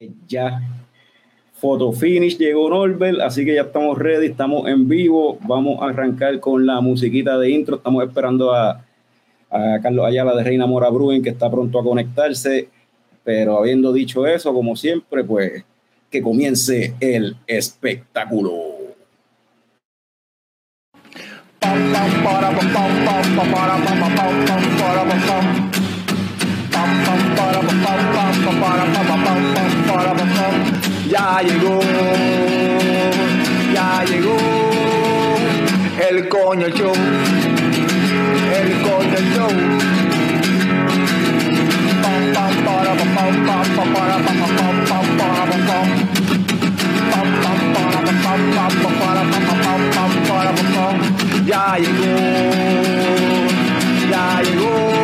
Ya. Photo finish llegó Norbert, así que ya estamos ready, estamos en vivo. Vamos a arrancar con la musiquita de intro. Estamos esperando a, a Carlos Ayala de Reina Mora Bruin, que está pronto a conectarse. Pero habiendo dicho eso, como siempre, pues que comience el espectáculo. Ya llegó, ya llegó el coño show, el coño show. Ya llegó, ya llegó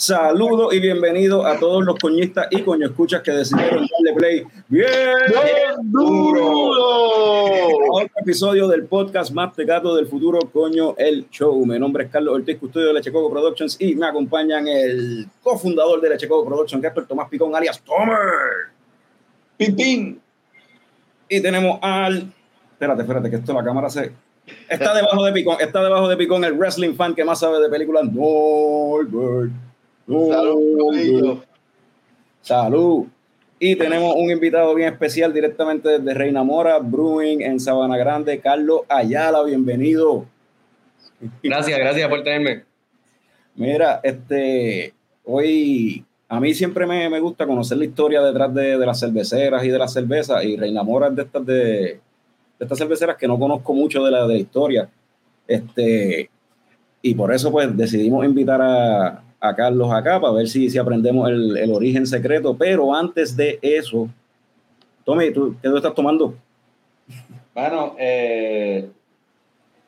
Saludos y bienvenidos a todos los coñistas y coño escuchas que decidieron darle play bien duro otro episodio del podcast más tecato del futuro, coño, el show. Mi nombre es Carlos Ortiz, custodio de Coco Productions y me acompañan el cofundador de Leche Coco Productions, que es el Tomás Picón, alias Tomer. Pipín. Y tenemos al... Espérate, espérate, que esto la cámara se... Está debajo de Picón, está debajo de Picón el wrestling fan que más sabe de películas, Norbert. Salud, Salud. Y tenemos un invitado bien especial directamente desde Reina Mora, Brewing en Sabana Grande, Carlos Ayala, bienvenido. Gracias, gracias por tenerme. Mira, este, hoy a mí siempre me, me gusta conocer la historia detrás de, de, las cerveceras y de las cervezas, y Reina Mora es de estas, de, de estas cerveceras que no conozco mucho de la, de la historia. Este, y por eso pues decidimos invitar a, a Carlos acá para ver si, si aprendemos el, el, origen secreto. Pero antes de eso, Tommy, ¿tú, ¿qué tú estás tomando? Bueno, eh,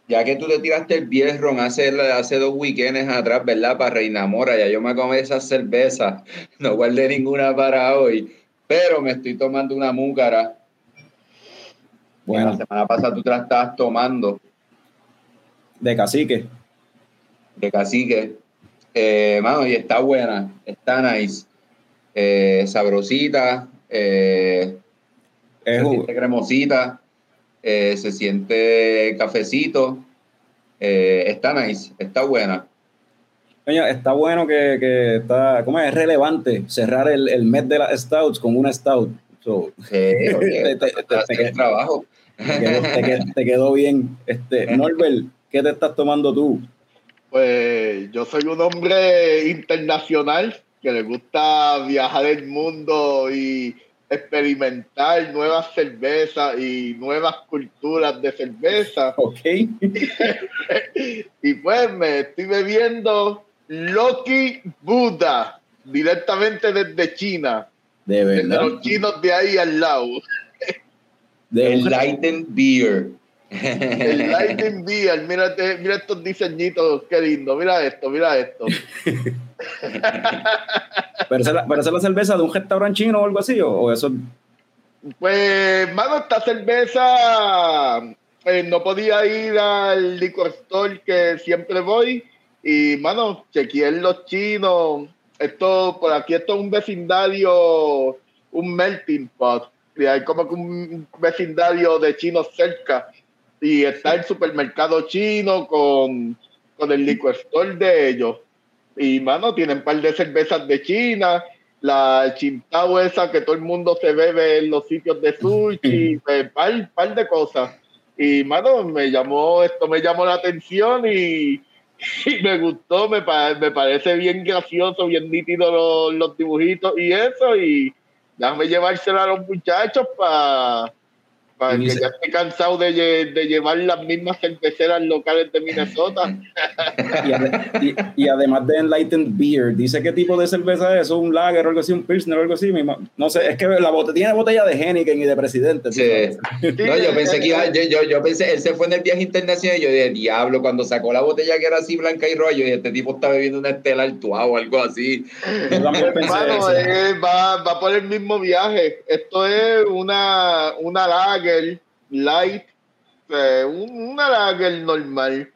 ya que tú te tiraste el Bierron hace, hace dos weekends atrás, ¿verdad? Para Reina Mora, ya yo me comí esa cerveza, no guardé ninguna para hoy, pero me estoy tomando una múcara. Bueno. La semana pasada tú te la estabas tomando. De cacique. De cacique. Eh, mano, y está buena, está nice, eh, sabrosita, eh, se siente cremosita, eh, se siente cafecito, eh, está nice, está buena. Coño, está bueno que, que, está, ¿cómo es? relevante cerrar el, el mes de las Stouts con una Stout. So, oye, te, te, trabajo. Te, quedó bien. Este, Norbert, ¿qué te estás tomando tú? Pues yo soy un hombre internacional que le gusta viajar el mundo y experimentar nuevas cervezas y nuevas culturas de cerveza. Ok. y pues me estoy bebiendo Loki Buddha directamente desde China. De verdad. Desde los chinos de ahí al lado. De Enlightened Beer. El Lightning Beer, mira, mira estos diseñitos, qué lindo, mira esto, mira esto. ¿Pero esa, ¿Pero esa es la cerveza de un restaurante chino o algo así? ¿O, o eso? Pues, mano, esta cerveza eh, no podía ir al liquor store que siempre voy. Y, mano, chequeé en los chinos. Esto, por aquí, esto es un vecindario, un melting pot. Y hay como que un vecindario de chinos cerca y está el supermercado chino con, con el liquor store de ellos. Y, mano, tienen un par de cervezas de China, la chintao esa que todo el mundo se bebe en los sitios de sushi, un par, par de cosas. Y, mano, me llamó, esto me llamó la atención y, y me gustó, me, me parece bien gracioso, bien nítido los, los dibujitos y eso, y déjame llevársela a los muchachos para Para Y que dice- ya estoy cansado de, lle- de llevar las mismas cerveceras locales de Minnesota. Y, ade- y- y además de Enlightened Beer, dice qué tipo de cerveza es, ¿Eso es un lager o algo así, un pilsner o algo así. No sé, es que la botella tiene botella de Heineken y de Presidente. Sí. sabes. No, yo pensé que iba, yo, yo, yo pensé, él se fue en el viaje internacional y yo dije, diablo, cuando sacó la botella que era así blanca y roja, yo dije, este tipo está bebiendo una estela Artois o algo así. Hermano, eh, va, va por el mismo viaje. Esto es una, una lager light, eh, un- una lager normal.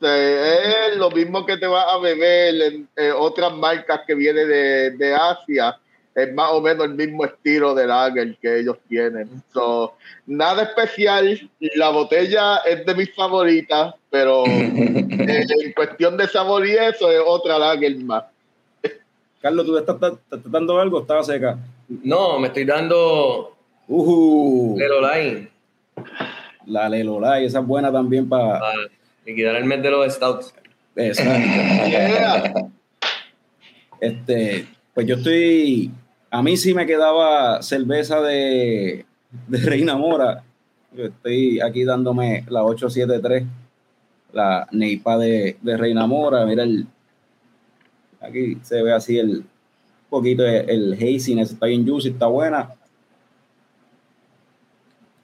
Eh, es lo mismo que te vas a beber en eh, otras marcas que vienen de, de Asia. Es más o menos el mismo estilo de lager que ellos tienen. So, nada especial. La botella es de mis favoritas, pero eh, en cuestión de sabor y eso es otra lager más. Carlos, ¿tú estás, te estás dando algo? Estaba seca. No, me estoy dando Uh, Lelo Line la Lelola, y esa es buena también para. para liquidar el mes de los stouts. Yeah. Este, pues yo estoy. A mí sí me quedaba cerveza de, de Reina Mora. Yo estoy aquí dándome la 873, la Neipa de, de Reina Mora. Mira el. Aquí se ve así el poquito el, el haziness, está bien juicy, está buena.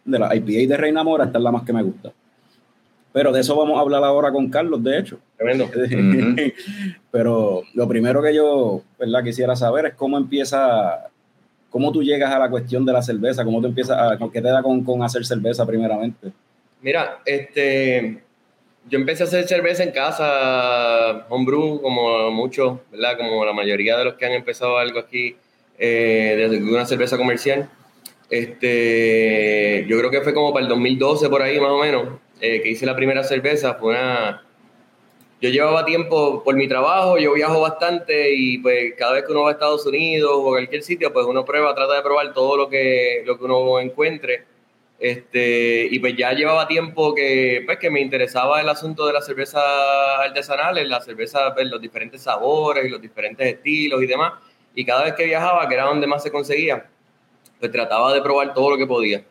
De la IPA de Reina Mora, esta es la más que me gusta. Pero de eso vamos a hablar ahora con Carlos, de hecho. Tremendo. Pero lo primero que yo ¿verdad? quisiera saber es cómo empieza, cómo tú llegas a la cuestión de la cerveza, cómo tú empiezas a, ¿qué te da con, con hacer cerveza primeramente? Mira, este, yo empecé a hacer cerveza en casa, homebrew, como muchos, ¿verdad? Como la mayoría de los que han empezado algo aquí, eh, desde una cerveza comercial. Este, yo creo que fue como para el 2012 por ahí más o menos, eh, que hice la primera cerveza. Fue una, yo llevaba tiempo por mi trabajo, yo viajo bastante y pues cada vez que uno va a Estados Unidos o a cualquier sitio, pues uno prueba, trata de probar todo lo que, lo que uno encuentre. Este, y pues ya llevaba tiempo que, pues, que me interesaba el asunto de las cervezas artesanales, las cervezas, pues, los diferentes sabores y los diferentes estilos y demás. Y cada vez que viajaba, que era donde más se conseguía, pues trataba de probar todo lo que podía.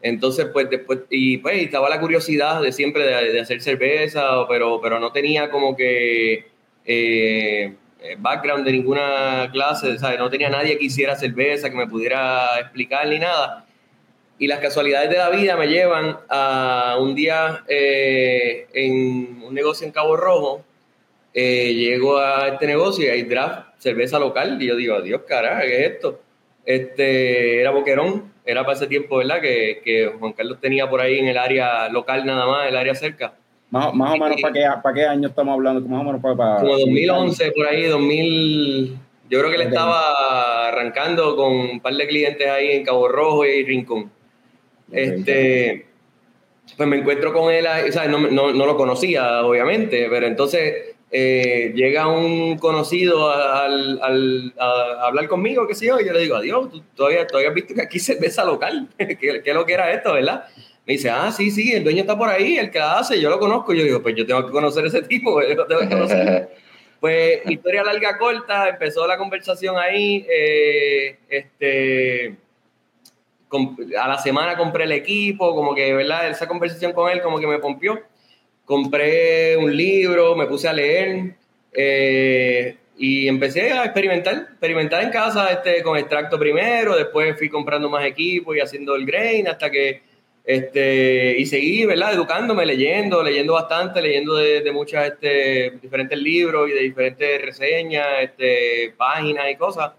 Entonces, pues después, y pues estaba la curiosidad de siempre de, hacer cerveza, pero, pero no tenía como que eh, background de ninguna clase, ¿sabes? No tenía nadie que hiciera cerveza, que me pudiera explicar ni nada. Y las casualidades de la vida me llevan a un día eh, en un negocio en Cabo Rojo. eh, llego a este negocio y hay draft, cerveza local. Y yo digo, Dios, carajo, ¿qué es esto? Este, era Boquerón, era para ese tiempo, ¿verdad? Que, que Juan Carlos tenía por ahí en el área local nada más, el área cerca. Más, más o menos, ¿para qué, para qué año estamos hablando? Más o menos para... para Como 2011, por ahí, 2000. Yo creo que él estaba arrancando con un par de clientes ahí en Cabo Rojo y Rincón. Este, pues me encuentro con él, ¿sabes? No, no, no lo conocía, obviamente, pero entonces eh, llega un conocido a, al- al- a hablar conmigo, qué sé yo, y yo le digo, adiós, ¿tú todavía, todavía has visto que aquí cerveza local? ¿Qué, qué es lo que era esto, verdad? Me dice, ah, sí, sí, el dueño está por ahí, el que la hace, yo lo conozco. Yo digo, pues yo tengo que conocer ese tipo, yo tengo que conocer. Pues historia larga corta, empezó la conversación ahí. eh, este, a la semana compré el equipo, como que, ¿verdad? Esa conversación con él como que me pompió. Compré un libro, me puse a leer eh, y empecé a experimentar, experimentar en casa este, con extracto primero, después fui comprando más equipo y haciendo el grain hasta que este, y seguí, ¿verdad? Educándome, leyendo, leyendo bastante, leyendo de, de muchas este, diferentes libros y de diferentes reseñas, este, páginas y cosas.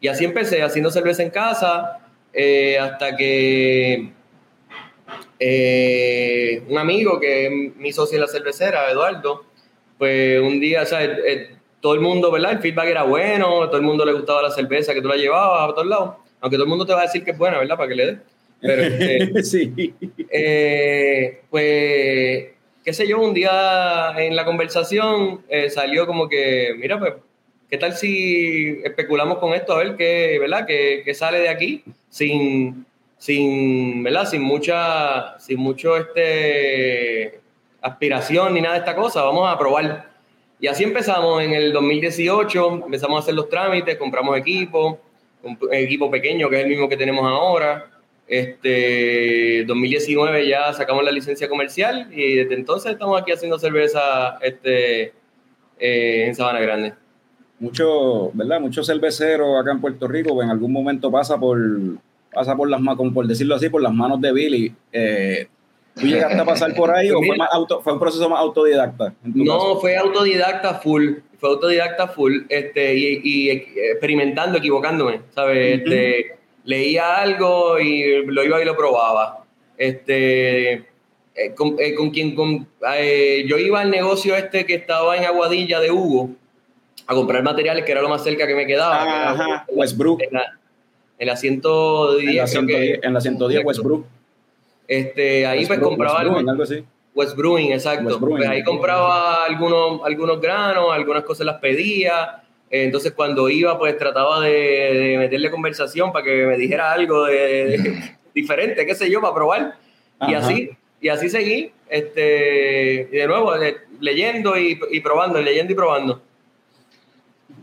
Y así empecé, haciendo cerveza en casa, eh, hasta que eh, un amigo que es mi socio en la cervecera, Eduardo, pues un día, o sea, todo el mundo, ¿verdad? El feedback era bueno, todo el mundo le gustaba la cerveza que tú la llevabas a todos lados, aunque todo el mundo te va a decir que es buena, ¿verdad? Para que le des. Pero, este, sí. eh, pues, qué sé yo, un día en la conversación eh, salió como que, mira, pues, ¿qué tal si especulamos con esto a ver qué, ¿verdad? ¿Qué, qué sale de aquí sin, sin, ¿verdad? Sin mucha, sin mucho, este, aspiración ni nada de esta cosa, vamos a probar. Y así empezamos en el 2018, empezamos a hacer los trámites, compramos equipo, equipo pequeño que es el mismo que tenemos ahora. Este, 2019 ya sacamos la licencia comercial y desde entonces estamos aquí haciendo cerveza este, eh, en Sabana Grande. Mucho, ¿verdad? Muchos cerveceros acá en Puerto Rico en algún momento pasa por, pasa por las manos, por decirlo así, por las manos de Billy. Eh, ¿Tú llegaste a pasar por ahí o fue, más auto, fue un proceso más autodidacta? No, fue autodidacta full, fue autodidacta full, este, y, y experimentando, equivocándome, ¿sabes? Este, leía algo y lo iba y lo probaba. Este, eh, con, eh, con, quien con, eh, yo iba al negocio este que estaba en Aguadilla de Hugo a comprar materiales que era lo más cerca que me quedaba. Ajá, Westbrook. En la, en la 110. En la 110, en la 110 Westbrook. Este, ahí pues compraba algo así. West Brewing, exacto. West Brewing. Pues ahí compraba algunos, algunos granos, algunas cosas las pedía. Entonces cuando iba, pues trataba de, de meterle conversación para que me dijera algo de, de diferente, qué sé yo, para probar. Y así, y así seguí, este, y de nuevo, le- leyendo y, y probando, leyendo y probando.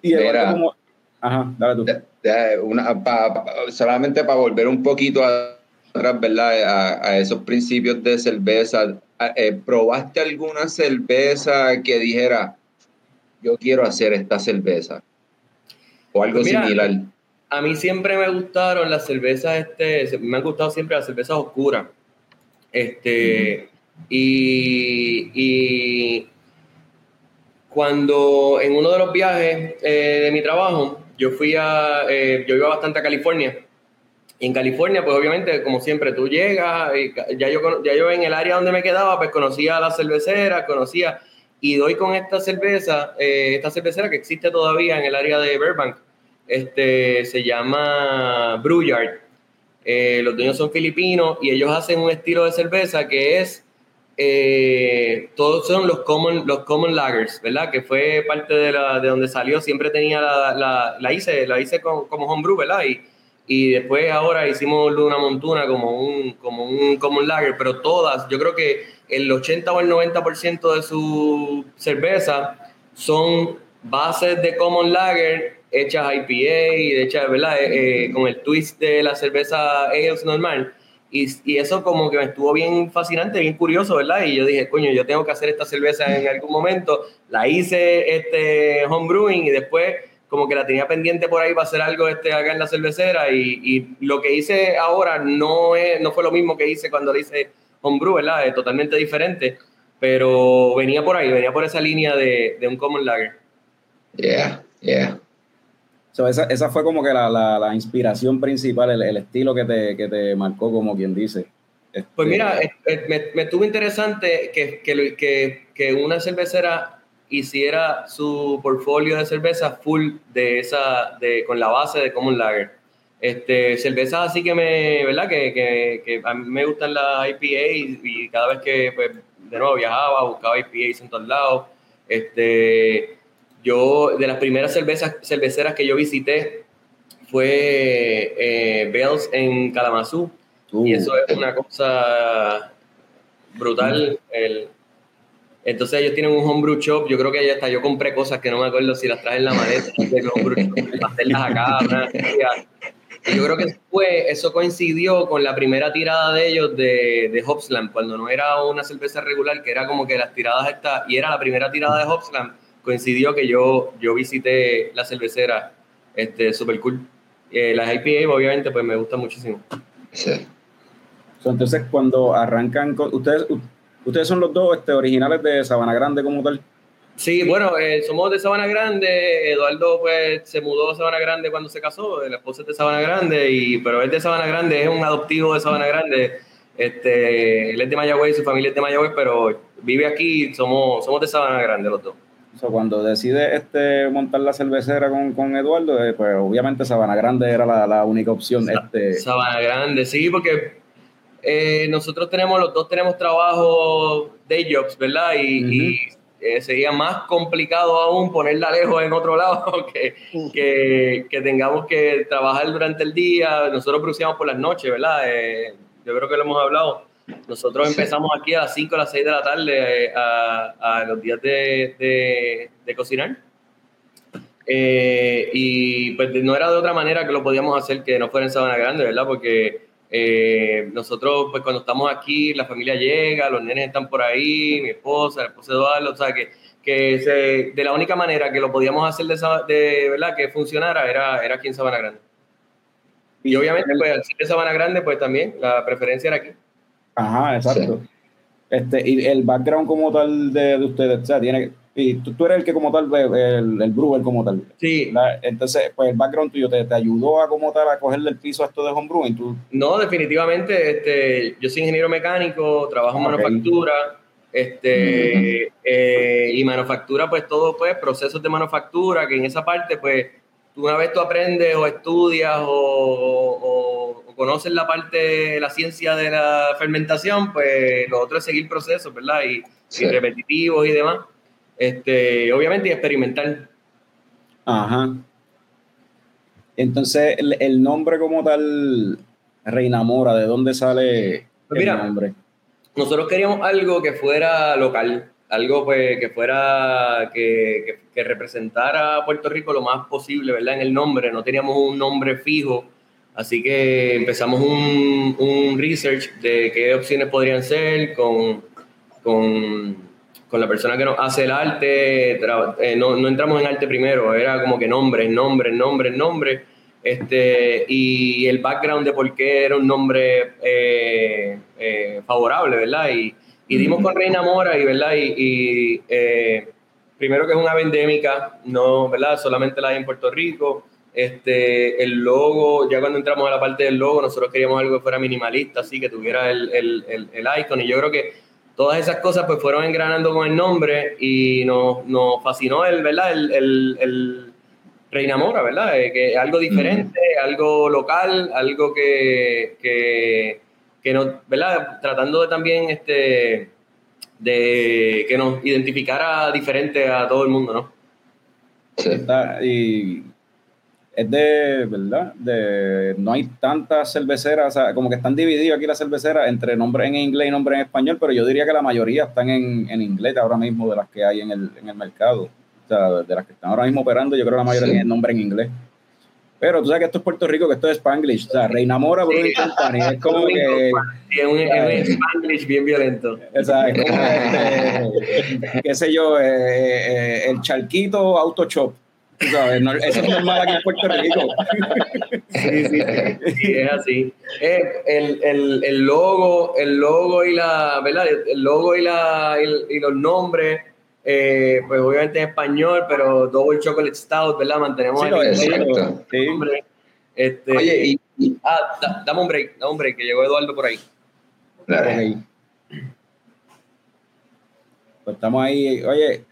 Y Eduardo como... Ajá, dale tú. De- de- una- pa- pa- solamente para volver un poquito atrás, ¿verdad? A, a esos principios de cerveza. a- eh, ¿Probaste alguna cerveza que dijera, yo quiero hacer esta cerveza? O algo Pues mira, similar. A mí siempre me gustaron las cervezas, este, me han gustado siempre las cervezas oscuras. Este, y, y cuando en uno de los viajes eh, de mi trabajo, yo fui a, eh, yo iba bastante a California. Y en California, pues obviamente, como siempre, tú llegas, ya yo, ya yo en el área donde me quedaba, pues conocía a la cervecera, conocía, y doy con esta cerveza, eh, esta cervecera que existe todavía en el área de Burbank, este, se llama Brewyard. Eh, los dueños son filipinos y ellos hacen un estilo de cerveza que es, eh, todos son los common, los common lagers, ¿verdad? Que fue parte de, la, de donde salió, siempre tenía la, la, hice, la hice con- como homebrew, ¿verdad? Y, y después ahora hicimos una montuna como un, como un common lager, pero todas, yo creo que el 80 o el 90% de su cerveza son bases de common lager hechas IPA y hechas, ¿verdad? Eh, eh, con el twist de la cerveza ales normal. Y, y eso como que me estuvo bien fascinante, bien curioso, ¿verdad? Y yo dije, coño, yo tengo que hacer esta cerveza en algún momento. La hice este homebrewing y después como que la tenía pendiente por ahí para hacer algo este, acá en la cervecera y, y lo que hice ahora no, es, no fue lo mismo que hice cuando la hice homebrew, ¿verdad? Es totalmente diferente, pero venía por ahí, venía por esa línea de, de un common lager. Yeah, yeah. So, esa, esa fue como que la, la, la inspiración principal, el, el estilo que te, que te marcó, como quien dice. Este, Pues mira, eh, eh, me, me estuvo interesante que, que, que, que una cervecera hiciera su portfolio de cervezas full de esa, de, con la base de Common Lager. Este, cervezas así que me, ¿verdad? Que, que, que a mí me gustan las IPA y, y cada vez que, pues, de nuevo viajaba, buscaba IPAs en todos lados. Este, yo, de las primeras cervezas, cerveceras que yo visité fue eh, Bells en Kalamazoo. uh, Y eso es una cosa brutal. El, entonces ellos tienen un homebrew shop. Yo creo que hasta yo compré cosas que no me acuerdo si las traje en la maleta del homebrew shop, para hacerlas acá. una. Y yo creo que fue, eso coincidió con la primera tirada de ellos de, de Hopslam, cuando no era una cerveza regular, que era como que las tiradas estas, y era la primera tirada de Hopslam, coincidió que yo, yo visité la cervecera, este, super cool. Eh, las IPA, obviamente, pues me gustan muchísimo. Sí. so, entonces, cuando arrancan, con, ustedes, ustedes son los dos este, originales de Sabana Grande como tal. Sí, bueno, eh, somos de Sabana Grande. Eduardo, pues, se mudó a Sabana Grande cuando se casó. La esposa es de Sabana Grande, y, pero él es de Sabana Grande, es un adoptivo de Sabana Grande. Este, él es de Mayagüez, su familia es de Mayagüez, pero vive aquí. Somos, somos de Sabana Grande los dos. So, cuando decide este, montar la cervecera con, con Eduardo, eh, pues obviamente Sabana Grande era la, la única opción. Este, Sabana Grande, sí, porque eh, nosotros tenemos, los dos tenemos trabajo day jobs, ¿verdad? Y, y, eh, sería más complicado aún ponerla lejos en otro lado que, que, que tengamos que trabajar durante el día. Nosotros produciamos por las noches, ¿verdad? Eh, yo creo que lo hemos hablado. Nosotros empezamos aquí a las 5 a las 6 de la tarde eh, a, a los días de, de, de cocinar. Eh, y pues no era de otra manera que lo podíamos hacer que no fuera en Sabana Grande, ¿verdad? Porque Eh, nosotros, pues cuando estamos aquí, la familia llega, los nenes están por ahí, mi esposa, la esposa de Eduardo, o sea, que, que se- de la única manera que lo podíamos hacer de, de verdad que funcionara era, era aquí en Sabana Grande. Y obviamente, pues al ser de Sabana Grande, pues también la preferencia era aquí. Ajá, exacto. Este, y el background como tal de, de ustedes, o sea, tiene, y tú, tú eres el que como tal, ve- el, el brewer como tal. Sí. Entonces, pues el background tuyo te, te ayudó a como tal a cogerle el piso a esto de homebrewing. Tú, No, definitivamente, este, yo soy ingeniero mecánico, trabajo en manufactura, este, eh, y manufactura, pues todo, pues, procesos de manufactura, que en esa parte, pues, una vez tú aprendes o estudias o, o- o conoces la parte, la ciencia de la fermentación, pues lo otro es seguir procesos, ¿verdad? Y, Sí. y repetitivos y demás. Este, obviamente, y experimentar. Ajá. Entonces, el, el nombre como tal, Reina Mora, ¿de dónde sale Pues el mira, nombre? nosotros queríamos algo que fuera local, algo pues que fuera, que, representara a Puerto Rico lo más posible, ¿verdad? En el nombre, no teníamos un nombre fijo, así que empezamos un, research de qué opciones podrían ser con, con, con la persona que nos hace el arte, eh, no, entramos en arte primero, era como que nombre, nombre, nombre, nombre, este, y el background de por qué era un nombre eh, eh, favorable, ¿verdad? Y, y dimos con Reina Mora, y, ¿verdad? Y, y, eh, primero que es una endémica, no, ¿verdad? Solamente la hay en Puerto Rico. Este, el logo, ya cuando entramos a la parte del logo, nosotros queríamos algo que fuera minimalista, así que tuviera el, el, el, el icon, y yo creo que todas esas cosas pues fueron engranando con el nombre y nos, nos fascinó el, ¿verdad? El, el, el Reina Mora, ¿verdad? Eh, que algo diferente, algo local, algo que, que, que nos, ¿verdad? Tratando de también este de que nos identificara diferente a todo el mundo, ¿no? Sí. Está- y es de, ¿verdad? De, no hay tantas cerveceras, o sea, como que están divididas aquí las cerveceras entre nombres en inglés y nombres en español, pero yo diría que la mayoría están en, en inglés ahora mismo de las que hay en el, en el mercado. O sea, de las que están ahora mismo operando, yo creo que la mayoría Sí. tienen nombre en inglés. Pero tú sabes que esto es Puerto Rico, que esto es Spanglish. O sea, Reina Mora, Brewing Company. Es como que. Sí, es un, es un Spanglish bien violento. O sea, es como este, qué sé yo, eh, eh, el charquito auto shop. Tú sabes, no- eso es normal aquí en Puerto Rico. Sí, sí, sí, es así. Eh, el, el, el logo, el logo y la, ¿verdad? El logo y la y, y los nombres, eh, pues obviamente en español, pero Double Chocolate Stout, ¿verdad? Mantenemos Sí, el exacto. Sí. nombre. Este, Oye, y, y- ah, da- dame un break, dame un break, que llegó Eduardo por ahí. Dale. Pues estamos ahí. Oye,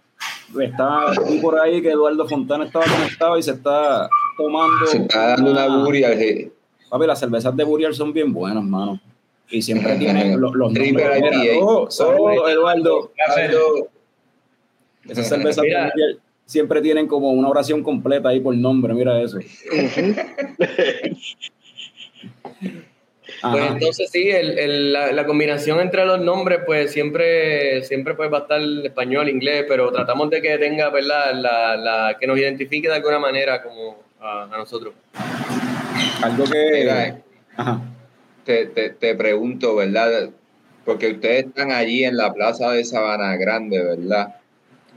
está vi por ahí que Eduardo Fontana estaba conectado y se está tomando. se está dando una buria. sí. Papi, las cervezas de Burial son bien buenas, mano. Y siempre tienen los, los nombres. IPA. oh, saludos, Eduardo. Esas cervezas Mira. siempre tienen como una oración completa ahí por nombre, mira eso. Pues entonces sí, el, el- la, la combinación entre los nombres, pues siempre, siempre pues va a estar español, inglés, pero tratamos de que tenga, ¿verdad? La, la, que nos identifique de alguna manera como a, a nosotros. Algo que. Mira, Ajá. te, te, te pregunto, ¿verdad? Porque ustedes están allí en la plaza de Sabana Grande, ¿verdad?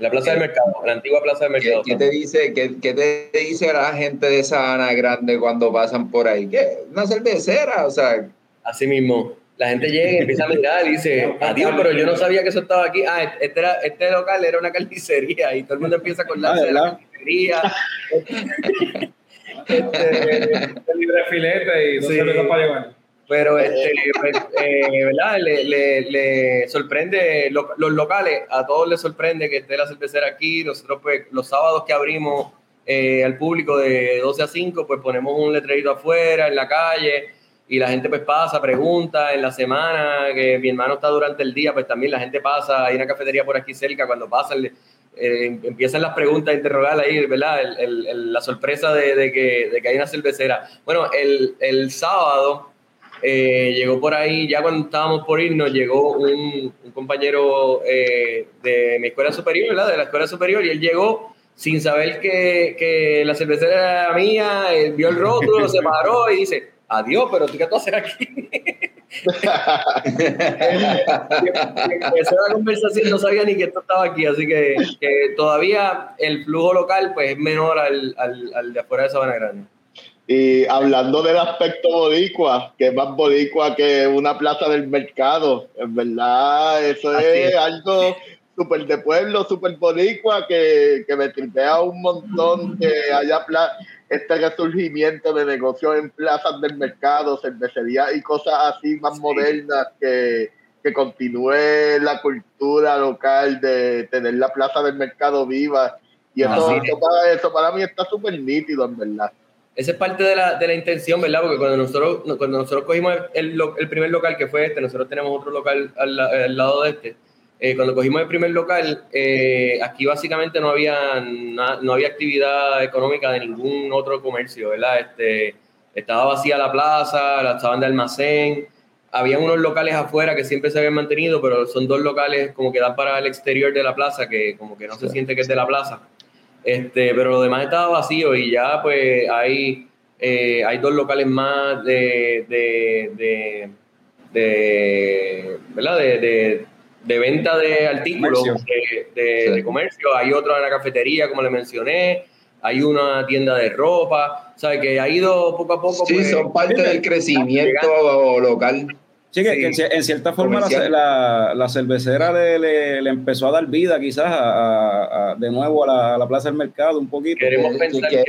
La Plaza del Mercado, la antigua Plaza del ¿Qué, Mercado. qué te dice, qué, qué te dice la gente de Sabana Grande cuando pasan por ahí? ¿Qué? ¿Una cervecera? O sea, Así mismo. La gente llega y empieza a mirar y dice, adiós, pero yo no sabía que eso estaba aquí. Ah, este, era, este local era una carnicería y todo el mundo empieza a acordarse Ah, de la carnicería. Este, libre filete y dos Sí. cervezas para llevar. Pero, este, pues, eh, ¿verdad? Le, le- le sorprende, lo- los locales, a todos les sorprende que esté la cervecera aquí. Nosotros, pues, los sábados que abrimos eh, al público de 12 a 5, pues ponemos un letrerito afuera, en la calle, y la gente, pues, pasa, pregunta. En la semana, que mi hermano está durante el día, pues también la gente pasa. Hay una cafetería por aquí cerca, cuando pasan, eh, empiezan las preguntas a interrogar ahí, ¿verdad? El- el- el- la sorpresa de, de que, de que hay una cervecera. Bueno, el, el sábado eh, llegó por ahí, ya cuando estábamos por irnos, llegó un, un compañero eh, de mi escuela superior, ¿verdad? De la escuela superior, y él llegó sin saber que, que la cervecera era mía, él vio el rótulo, se paró y dice, adiós, pero tú qué tú haces aquí. empezó la conversación, no sabía ni que esto estaba aquí, así que, que todavía el flujo local pues es menor al, al, al de afuera de Sabana Grande. Y hablando del aspecto boricua, que es más boricua que una plaza del mercado, en verdad, eso es, es. algo súper de pueblo, súper boricua, que, que me tripea un montón que haya este resurgimiento de negocios en plazas del mercado, cervecerías y cosas así más Sí. modernas, que, que continúe la cultura local de tener la plaza del mercado viva. Y eso, eso para, eso para mí está súper nítido, en verdad. Esa es parte de la, de la intención, ¿verdad? Porque cuando nosotros, cuando nosotros cogimos el, el primer local, que fue este, nosotros tenemos otro local al, al lado de este. eh, cuando cogimos el primer local, eh, aquí básicamente no había, na- no había actividad económica de ningún otro comercio, ¿verdad? Este, estaba vacía la plaza, la estaban de almacén. Habían unos locales afuera que siempre se habían mantenido, pero son dos locales como que dan para el exterior de la plaza, que como que no se siente que es de la plaza. Este, pero lo demás estaba vacío y ya pues hay, eh, hay dos locales más de, de, de, de- ¿verdad? De, de- venta de artículos Comercio. de, de- Sí. de comercio. Hay otro en la cafetería, como le mencioné. Hay una tienda de ropa. ¿Sabes? Que ha ido poco a poco. Sí, pues, son parte del crecimiento local. Sí, que, Sí. que en, en cierta forma la, la- la cervecera le, le- le empezó a dar vida quizás a- a- a- de nuevo a la, a la plaza del mercado un poquito. Queremos que- pensar que-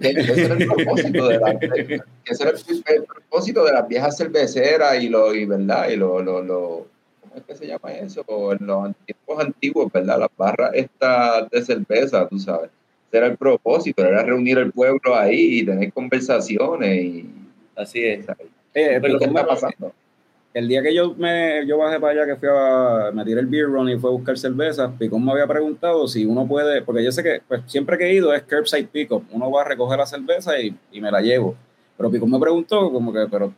que, que ese era el propósito de la, que ese era el, el propósito de las viejas cerveceras y lo y verdad y lo, lo, lo ¿cómo es que se llama eso? En los tiempos antiguos, ¿verdad? Las barras estas de cerveza, tú sabes. Ese era el propósito, era reunir al pueblo ahí y tener conversaciones y Así es. Eh, Pero ¿qué Picón me- está pasando? el día que yo me yo bajé para allá, que fui a me tiré el beer run y fue a buscar cerveza, Picón me había preguntado si uno puede, porque yo sé que pues, siempre que he ido es curbside pickup, uno va a recoger la cerveza y, y me la llevo. Pero Picón me preguntó como que, pero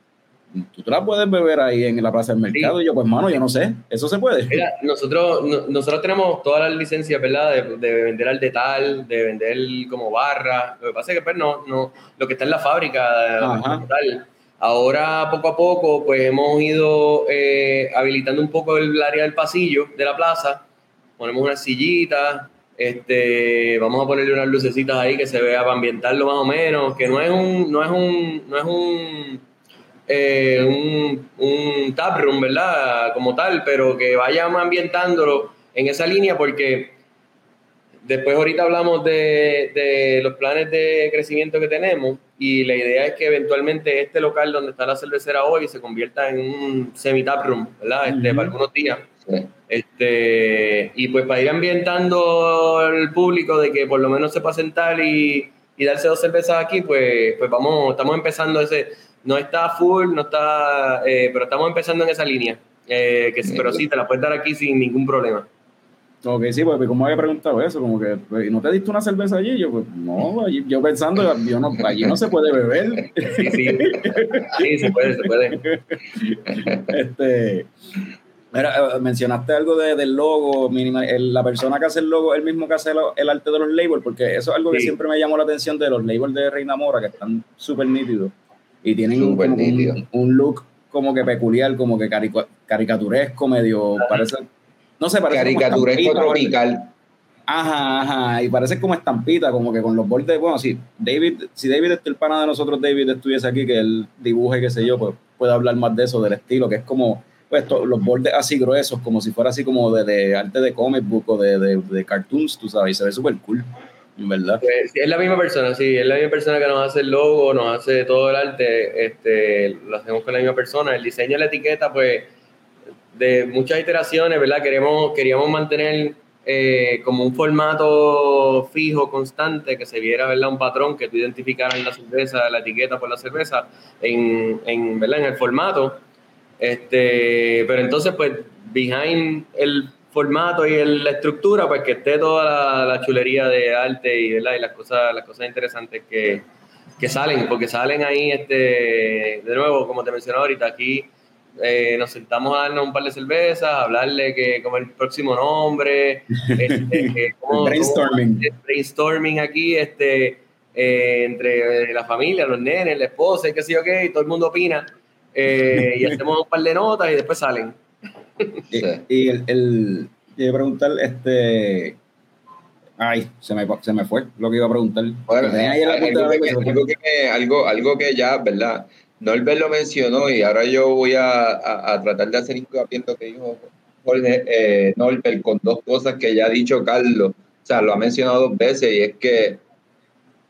tú te la puedes beber ahí en la plaza del mercado y yo pues mano, yo no sé, eso se puede. Mira, nosotros, no- nosotros tenemos todas las licencias, ¿verdad? De, de vender al detal, de vender como barra. Lo que pasa es que pues, no, no, lo que está en la fábrica Ajá. como tal. Ahora, poco a poco, pues hemos ido eh, habilitando un poco el área del pasillo de la plaza. Ponemos unas sillitas, este, vamos a ponerle unas lucecitas ahí que se vea para ambientarlo más o menos, que no es un, no es un, no es un, eh, un, un taproom, ¿verdad? Como tal, pero que vayamos ambientándolo en esa línea porque después ahorita hablamos de, de los planes de crecimiento que tenemos y la idea es que eventualmente este local donde está la cervecera hoy se convierta en un semi-taproom, ¿verdad? Este. Para algunos días. Sí. Este, y pues para ir ambientando al público de que por lo menos se pueda sentar y, y darse dos cervezas aquí, pues, pues vamos, estamos empezando ese, no está full, no está, eh, pero estamos empezando en esa línea. Eh, que, pero sí, te la puedes dar aquí sin ningún problema. Ok, sí, pues Picón me había preguntado eso, como que, pues, ¿y ¿no te diste una cerveza allí? Yo, pues, no, allí- yo pensando, yo no, allí no se puede beber. Sí, sí, sí, se puede, se puede. este, mira, eh, mencionaste algo de- del logo, minimal- el- la persona que hace el logo, el mismo que hace el arte de los labels, porque eso es algo que Sí. siempre me llamó la atención de los labels de Reina Mora, que están súper nítidos y tienen como un, nítido. un look como que peculiar, como que carica- caricaturesco, medio, parece, no sé, parece como Caricaturesco estampita, tropical. Ajá, ajá, y parece como estampita, como que con los bordes, bueno, si David, si David, este, el pana de nosotros, David, estuviese aquí, que él dibuje, qué sé yo, pues puede hablar más de eso, del estilo, que es como, pues, to- los bordes así gruesos, como si fuera así como de, de arte de comic book o de, de, de cartoons, tú sabes, y se ve súper cool, en verdad. Pues, sí, es la misma persona, sí, es la misma persona que nos hace el logo, nos hace todo el arte, este, lo hacemos con la misma persona. El diseño de la etiqueta, pues, de muchas iteraciones, ¿verdad? Queremos, queríamos mantener eh, como un formato fijo, constante, que se viera, ¿verdad? Un patrón, que tú identificaras la cerveza, la etiqueta por la cerveza, en, en, ¿verdad? En el formato. Este, pero entonces, pues, behind el formato y el- la estructura, pues que esté toda la, la chulería de arte y, ¿verdad? y las cosas, las cosas interesantes que, que salen, porque salen ahí, este, de nuevo, como te mencionaba ahorita, aquí eh, nos sentamos a darnos un par de cervezas, a hablarle que como el próximo nombre, este, que cómo- Brainstorming. cómo- brainstorming aquí, este, eh, entre la familia, los nenes, la esposa y qué sé yo qué, y todo el mundo opina. eh, y hacemos un par de notas y después salen. Y, y el, el iba a preguntar, este. Ay, se me, se me fue lo que iba a preguntar. Bueno, algo, y que- algo, algo que ya, ¿verdad? Norbert lo mencionó y ahora yo voy a, a- a tratar de hacer hincapié en lo que dijo Jorge, eh, Norbert con dos cosas que ya ha dicho Carlos. O sea, lo ha mencionado dos veces y es que,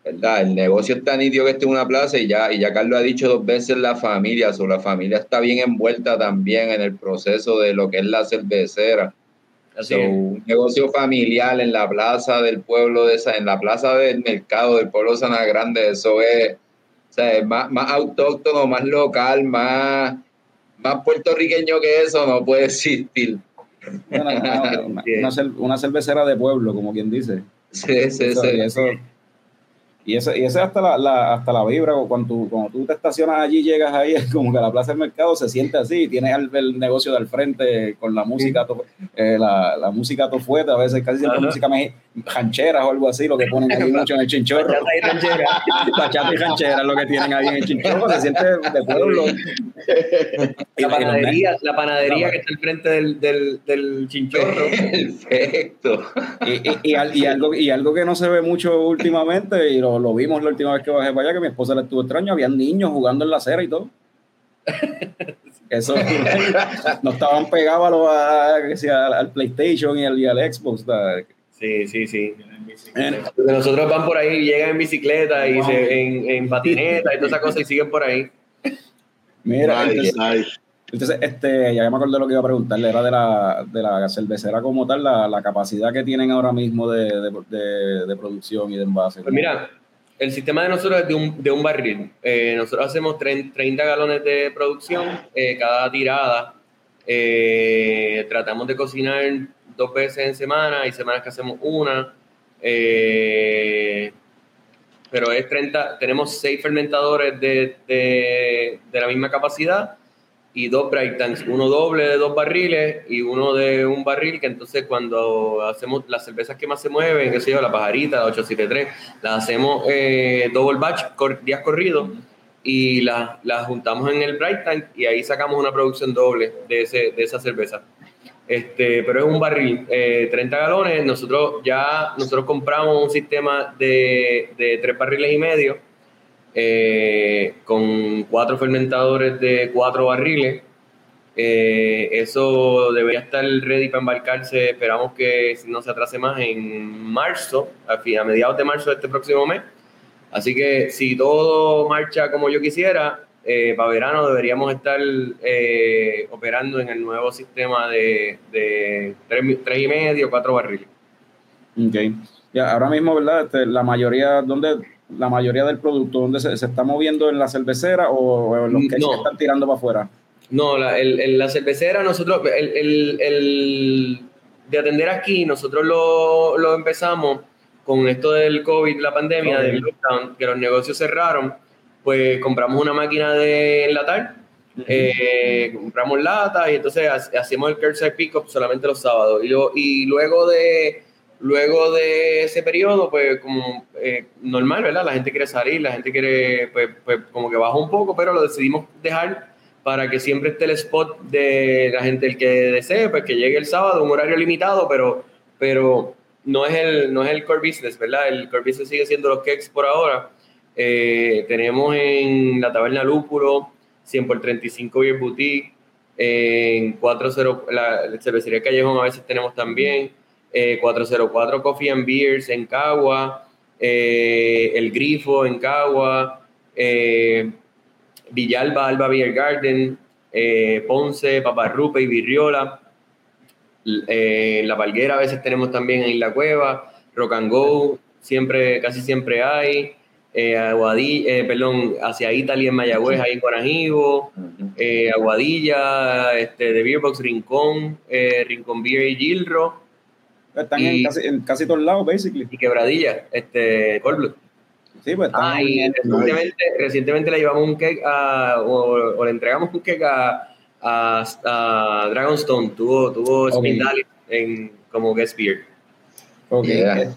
¿verdad? El negocio es tan nítido que está en una plaza y ya, y ya Carlos ha dicho dos veces la familia, o la familia está bien envuelta también en el proceso de lo que es la cervecera. Así So, un negocio familiar en la plaza del pueblo de esa, en la plaza del mercado del pueblo de Sana Grande, eso es, o sea, es más, más autóctono, más local, más, más puertorriqueño que eso no puede existir. Bueno, una, una- una cer- una cervecera de pueblo, como quien dice. Sí, sí, Eso- sí. Y ese, y ese hasta la, la- hasta la vibra, cuando tú, cuando tú te estacionas allí, llegas ahí, es como que la plaza del mercado se siente así, tienes el, el negocio de al frente con la música, to- eh, la, la música tofueta, a veces casi siempre Ajá. música meji- rancheras o algo así, lo que ponen ahí mucho en el chinchorro. Bachata y ranchera. Es lo que tienen ahí en el chinchorro, se siente de pueblo. La panadería, la panadería que está al frente del, del, del chinchorro. Perfecto. Y, y- y al- y algo, y algo que no se ve mucho últimamente, y lo, lo vimos la última vez que bajé para allá, que mi esposa le estuvo extraño, habían niños jugando en la acera y todo. Eso no estaban pegados a lo- a- que sea, al, PlayStation y al, y al Xbox. ¿sabes? Sí, sí, sí. Nosotros van por ahí, llegan en bicicleta y se, en, en patineta y todas esas cosas y siguen por ahí. Mira, Nice, entonces, nice. entonces, este, ya me acordé lo que iba a preguntarle, era de la, de la cervecera como tal, la, la capacidad que tienen ahora mismo de, de, de- de producción y de envase. Pues mira, el sistema de nosotros es de un, de un barril. Eh, nosotros hacemos 30 30 galones de producción eh, cada tirada. Eh, tratamos de cocinar dos veces en semana, hay semanas que hacemos una. Pero es 30, tenemos seis fermentadores de, de la misma capacidad y dos break tanks, uno doble de dos barriles y uno de un barril, que entonces cuando hacemos las cervezas que más se mueven, qué sé yo, la pajarita, la 873, las hacemos eh, double batch, cor- días corridos, y las, las juntamos en el bright tank y ahí sacamos una producción doble de, ese, de esa cerveza. Este, pero es un barril, eh, 30 galones. Nosotros ya nosotros compramos un sistema de, de tres barriles y medio eh, con cuatro fermentadores de cuatro barriles. Eh, eso debería estar ready para embarcarse. Esperamos que no se atrase más en marzo, a, a mediados de marzo de este próximo mes. Así que si todo marcha como yo quisiera, eh, para verano deberíamos estar eh, operando en el nuevo sistema de, de tres, tres y medio, cuatro barriles. Ok. Ya, ahora mismo, ¿verdad? Este, la mayoría, ¿dónde, la mayoría del producto, ¿dónde se, se está moviendo en la cervecera o, o en los que No. se están tirando para afuera? No, la, el- el- la cervecera, nosotros, el, el- el- de atender aquí, nosotros lo, lo empezamos con esto del COVID, la pandemia, Ok. del lockdown, que los negocios cerraron, pues compramos una máquina de enlatar, eh, compramos latas y entonces ha- hacemos el curbside pickup solamente los sábados. Y, lo- y luego de luego de ese periodo, pues como eh, normal, ¿verdad? La gente quiere salir, la gente quiere, pues, pues como que baja un poco, pero lo decidimos dejar para que siempre esté el spot de la gente el que desee, pues que llegue el sábado, un horario limitado, pero, pero no, es el, no es el core business, ¿verdad? El core business sigue siendo los cakes por ahora. Eh, tenemos en la taberna Lúpulo, 100 por 35 Beer Boutique, en 40, la cervecería Callejón a veces tenemos también, eh, 404 Coffee and Beers en Cagua, eh, El Grifo en Cagua, eh, Villalba, Alba Beer Garden, eh, Ponce, Paparrupe y Virriola. En La Palguera a veces tenemos también en Isla Cueva, Rock and Go, siempre, casi siempre hay. Eh, Aguadilla, eh, perdón, hacia Italia en Mayagüez, ahí en Guanajibo, eh, Aguadilla, este, de Beerbox Rincón, Rincón Beer y Gilro, Están Y- en, casi, en casi todos lados, basically. y Quebradilla, este, Cold. Sí, pues están Ah, y recientemente, recientemente le llevamos un cake a, o, o le entregamos un cake a, a, a Dragonstone, tuvo, tuvo Spin Ok. Dali en, como guest beer. ok, Yeah. eh,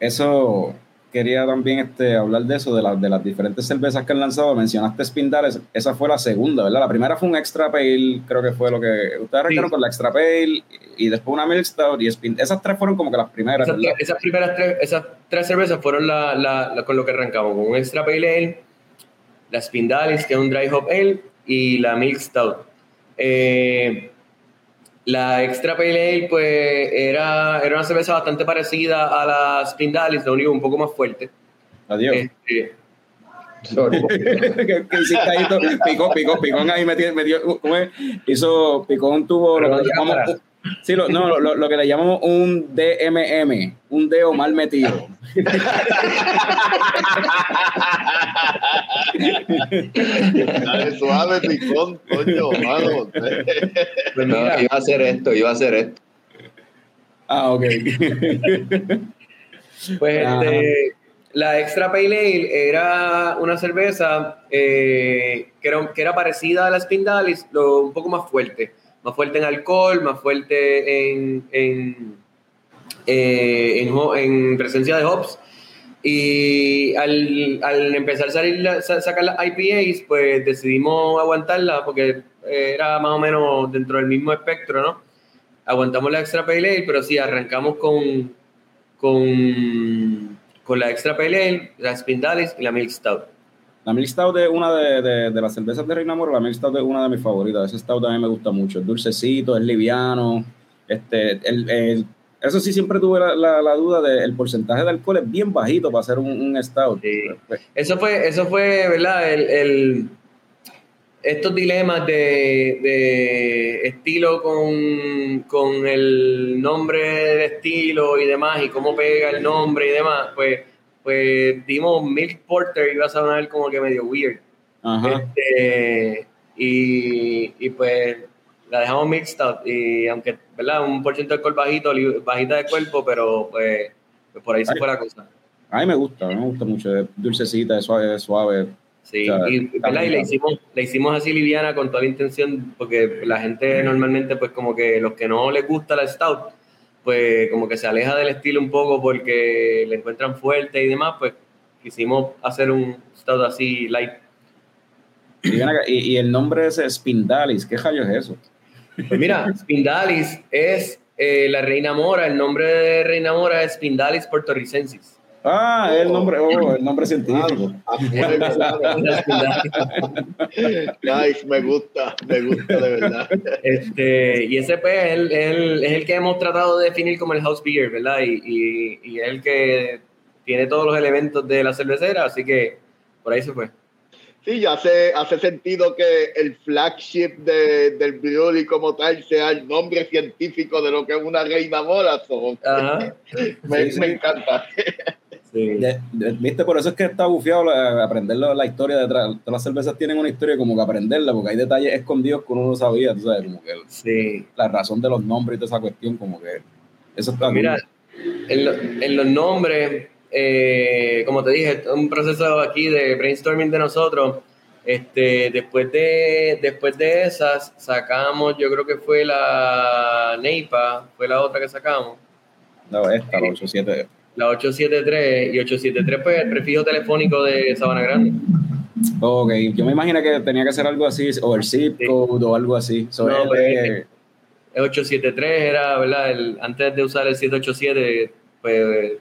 Eso, quería también este, hablar de eso, de, las de las diferentes cervezas que han lanzado. Mencionaste Spindales, esa fue la segunda, ¿verdad? La primera fue un Extra Pale, creo que fue lo que ustedes arrancaron con la Extra Pale y después una Milk Stout y Spindales. Esas tres fueron como que las primeras, Esas, esas primeras tres, esas tres cervezas fueron la, la- la- con lo que arrancamos, con un Extra Pale Ale, la Spindalis, que es un Dry Hop Ale, y la Milk Stout. Eh, la Extra Pale Ale, pues, era, era una cerveza bastante parecida a la Spindalis, lo único un poco más fuerte. Adiós. Este, Sorry. ¿Qué, qué hiciste ahí? Tú? Picó, picó, picón ahí metió, metió ¿cómo es? Hizo, picón tuvo lo que le llamamos, sí, lo, no, lo, lo que le llamamos un DMM, un dedo mal metido. Dale suave, picón, coño, mano. pues No, iba a hacer esto, iba a hacer esto. Ah, ok. Pues Ajá. este, la Extra Pale Ale era una cerveza eh, que, era, que era parecida a la Spindalis, lo, un poco más fuerte. Más fuerte en alcohol, más fuerte en, en, eh, en, presencia de hops. Y al, al empezar a salir la- sa- sacar las IPAs, pues decidimos aguantarla porque era más o menos dentro del mismo espectro, ¿no? Aguantamos la Extra Pale Ale, pero sí, arrancamos con, con, con la Extra Pale Ale, la Spindalis y la Milk Stout. La Milk Stout es una de, de, de las cervezas de Reina Mora, la Milk Stout es una de mis favoritas. Ese Stout mí me gusta mucho. Es dulcecito, es liviano. Este, eso sí, siempre tuve la, la, la duda del porcentaje de alcohol, es bien bajito para hacer un, un. Eso fue, eso fue, ¿verdad? El, estos dilemas de, de estilo con, con el nombre del estilo y demás, y cómo pega el nombre y demás, pues, pues dimos Milk Porter iba a sonar como que medio weird. Ajá. Este, y, y pues la dejamos mixed y aunque, ¿verdad? Un por ciento de alcohol bajito, bajita de cuerpo, pero pues, pues por ahí se fue la cosa. A mí me gusta, me gusta mucho. Es dulcecita, es suave, es suave. Sí, O sea, y, ¿verdad? y le hicimos, le hicimos así liviana con toda la intención, porque la gente normalmente, pues como que los que no les gusta la stout, pues como que se aleja del estilo un poco porque le encuentran fuerte y demás, pues quisimos hacer un stout así light. Y, ven acá, y, y el nombre es Spindalis, ¿qué rayos es eso? Pues mira, Spindalis es eh, la Reina Mora, el nombre de Reina Mora es Spindalis portorricensis. Ah, es el nombre, oh, el nombre científico. A fuego, mano. Nice, me gusta, me gusta de verdad. Este, y ese pues, es el, el- es el que hemos tratado de definir como el house beer, ¿verdad? Y, y, y es el que tiene todos los elementos de la cervecera, así que por ahí se fue. Sí, ya hace, hace sentido que el flagship de, del brewery como tal sea el nombre científico de lo que es una reina mora. me, Sí, sí. me encanta. Sí. Viste, por eso es que está bufiado la- aprender la, la historia detrás. Todas las cervezas tienen una historia como que aprenderla, porque hay detalles escondidos que uno no sabía, tú sabes, como que Sí. la razón de los nombres y toda esa cuestión, como que eso está Mira, en, lo- en los nombres, eh, como te dije, es un proceso aquí de brainstorming de nosotros. Este, después de después de esas sacamos, yo creo que fue la Neipa, fue la otra que sacamos. No, esta, la 87. La 873 y 873 pues el prefijo telefónico de Sabana Grande. Ok, yo me imaginé que tenía que ser algo así, o el zip Sí. code o algo así. So, No, pues, es- El 873 era, ¿verdad? El, antes de usar el 787, pues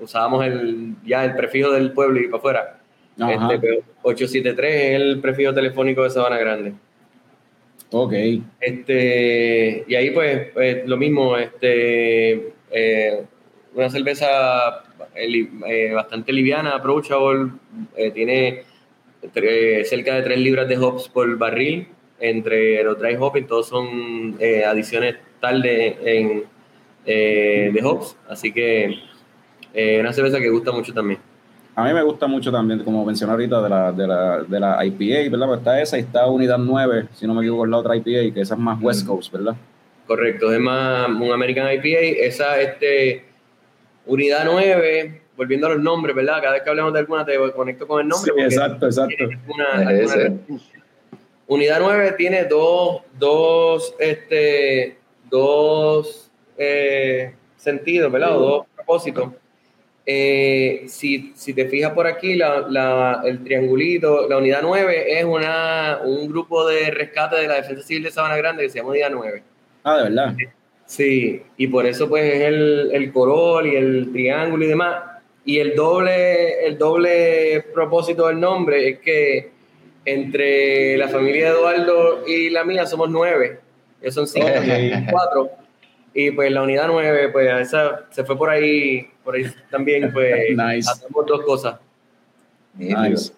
usábamos el, ya el prefijo del pueblo y para afuera. Este, pero 873 es el prefijo telefónico de Sabana Grande. ok. Este, y ahí pues, pues, lo mismo, este, eh, una cerveza eh, eh, bastante liviana, approachable, eh, tiene cerca de 3 libras de hops por barril, entre los dry hopping, todos son eh, adiciones tal de, en, eh, de hops, así que eh, una cerveza que gusta mucho también. A mí me gusta mucho también, como mencioné ahorita, de la, de la, de la IPA, ¿verdad? Pues está esa y está Unidad 9, si no me equivoco, es la otra IPA, que esa es más West Coast, ¿verdad? Correcto, es más un American IPA. Esa este, unidad 9, volviendo a los nombres, ¿verdad? Cada vez que hablamos de alguna te conecto con el nombre. Sí, exacto, exacto. alguna- alguna-. Unidad 9 tiene dos, dos, este, dos eh, sentidos, ¿verdad? O dos propósitos. eh, si, si te fijas por aquí, la, la- el triangulito, la unidad 9 es una, un grupo de rescate de la Defensa Civil de Sabana Grande que se llama Unidad 9. Ah, de verdad. Sí, y por eso pues es el, el corol y el triángulo y demás. Y el doble, el doble propósito del nombre es que entre la familia de Eduardo y la mía somos nueve. Ellos son cinco, Ok. cuatro. Y pues la unidad nueve, pues esa se fue por ahí, por ahí también, pues Nice. hacemos dos cosas. Nice.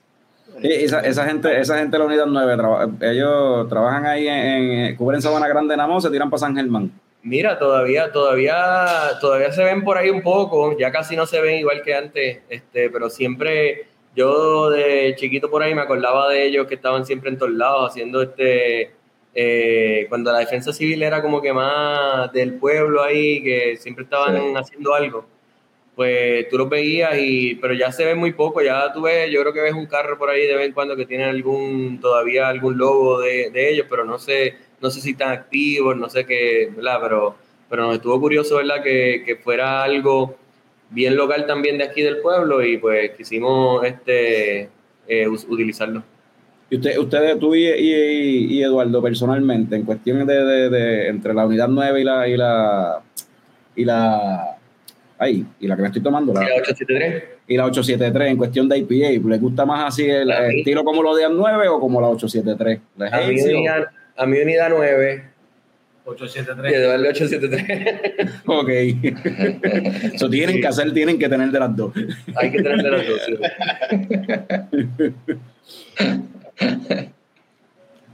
Sí, esa, esa gente, esa gente de la unidad 9, traba- ellos trabajan ahí en, en cubren Sabana Grande Namo, se tiran para San Germán. Mira, todavía, todavía, todavía se ven por ahí un poco, ya casi no se ven igual que antes, este, pero siempre, yo de chiquito por ahí me acordaba de ellos que estaban siempre en todos lados haciendo este, eh, cuando la defensa civil era como que más del pueblo ahí, que siempre estaban Sí. haciendo algo, pues tú los veías y, pero ya se ve muy poco, ya tú ves, yo creo que ves un carro por ahí de vez en cuando que tiene algún, todavía algún logo de, de ellos, pero no sé, no sé si están activos, no sé qué, ¿verdad? Pero, pero nos estuvo curioso, ¿verdad? Que, que fuera algo bien local también de aquí del pueblo y pues quisimos este, eh, utilizarlo. Y usted, ustedes, tú y, y- y Eduardo, personalmente, en cuestiones de, de- de- entre la unidad 9 y la, y la, y la, ay, y la que me estoy tomando, la, ¿Y la 873? y la 873, en cuestión de IPA, ¿les gusta más así el, estilo como lo de 9 o como la 873? ¿Les A mi unidad, a mi unidad 9 y 873. Eduardo 873. Ok. Eso tienen Sí. que hacer, tienen que tener de las dos. Hay que tener de las dos. sí.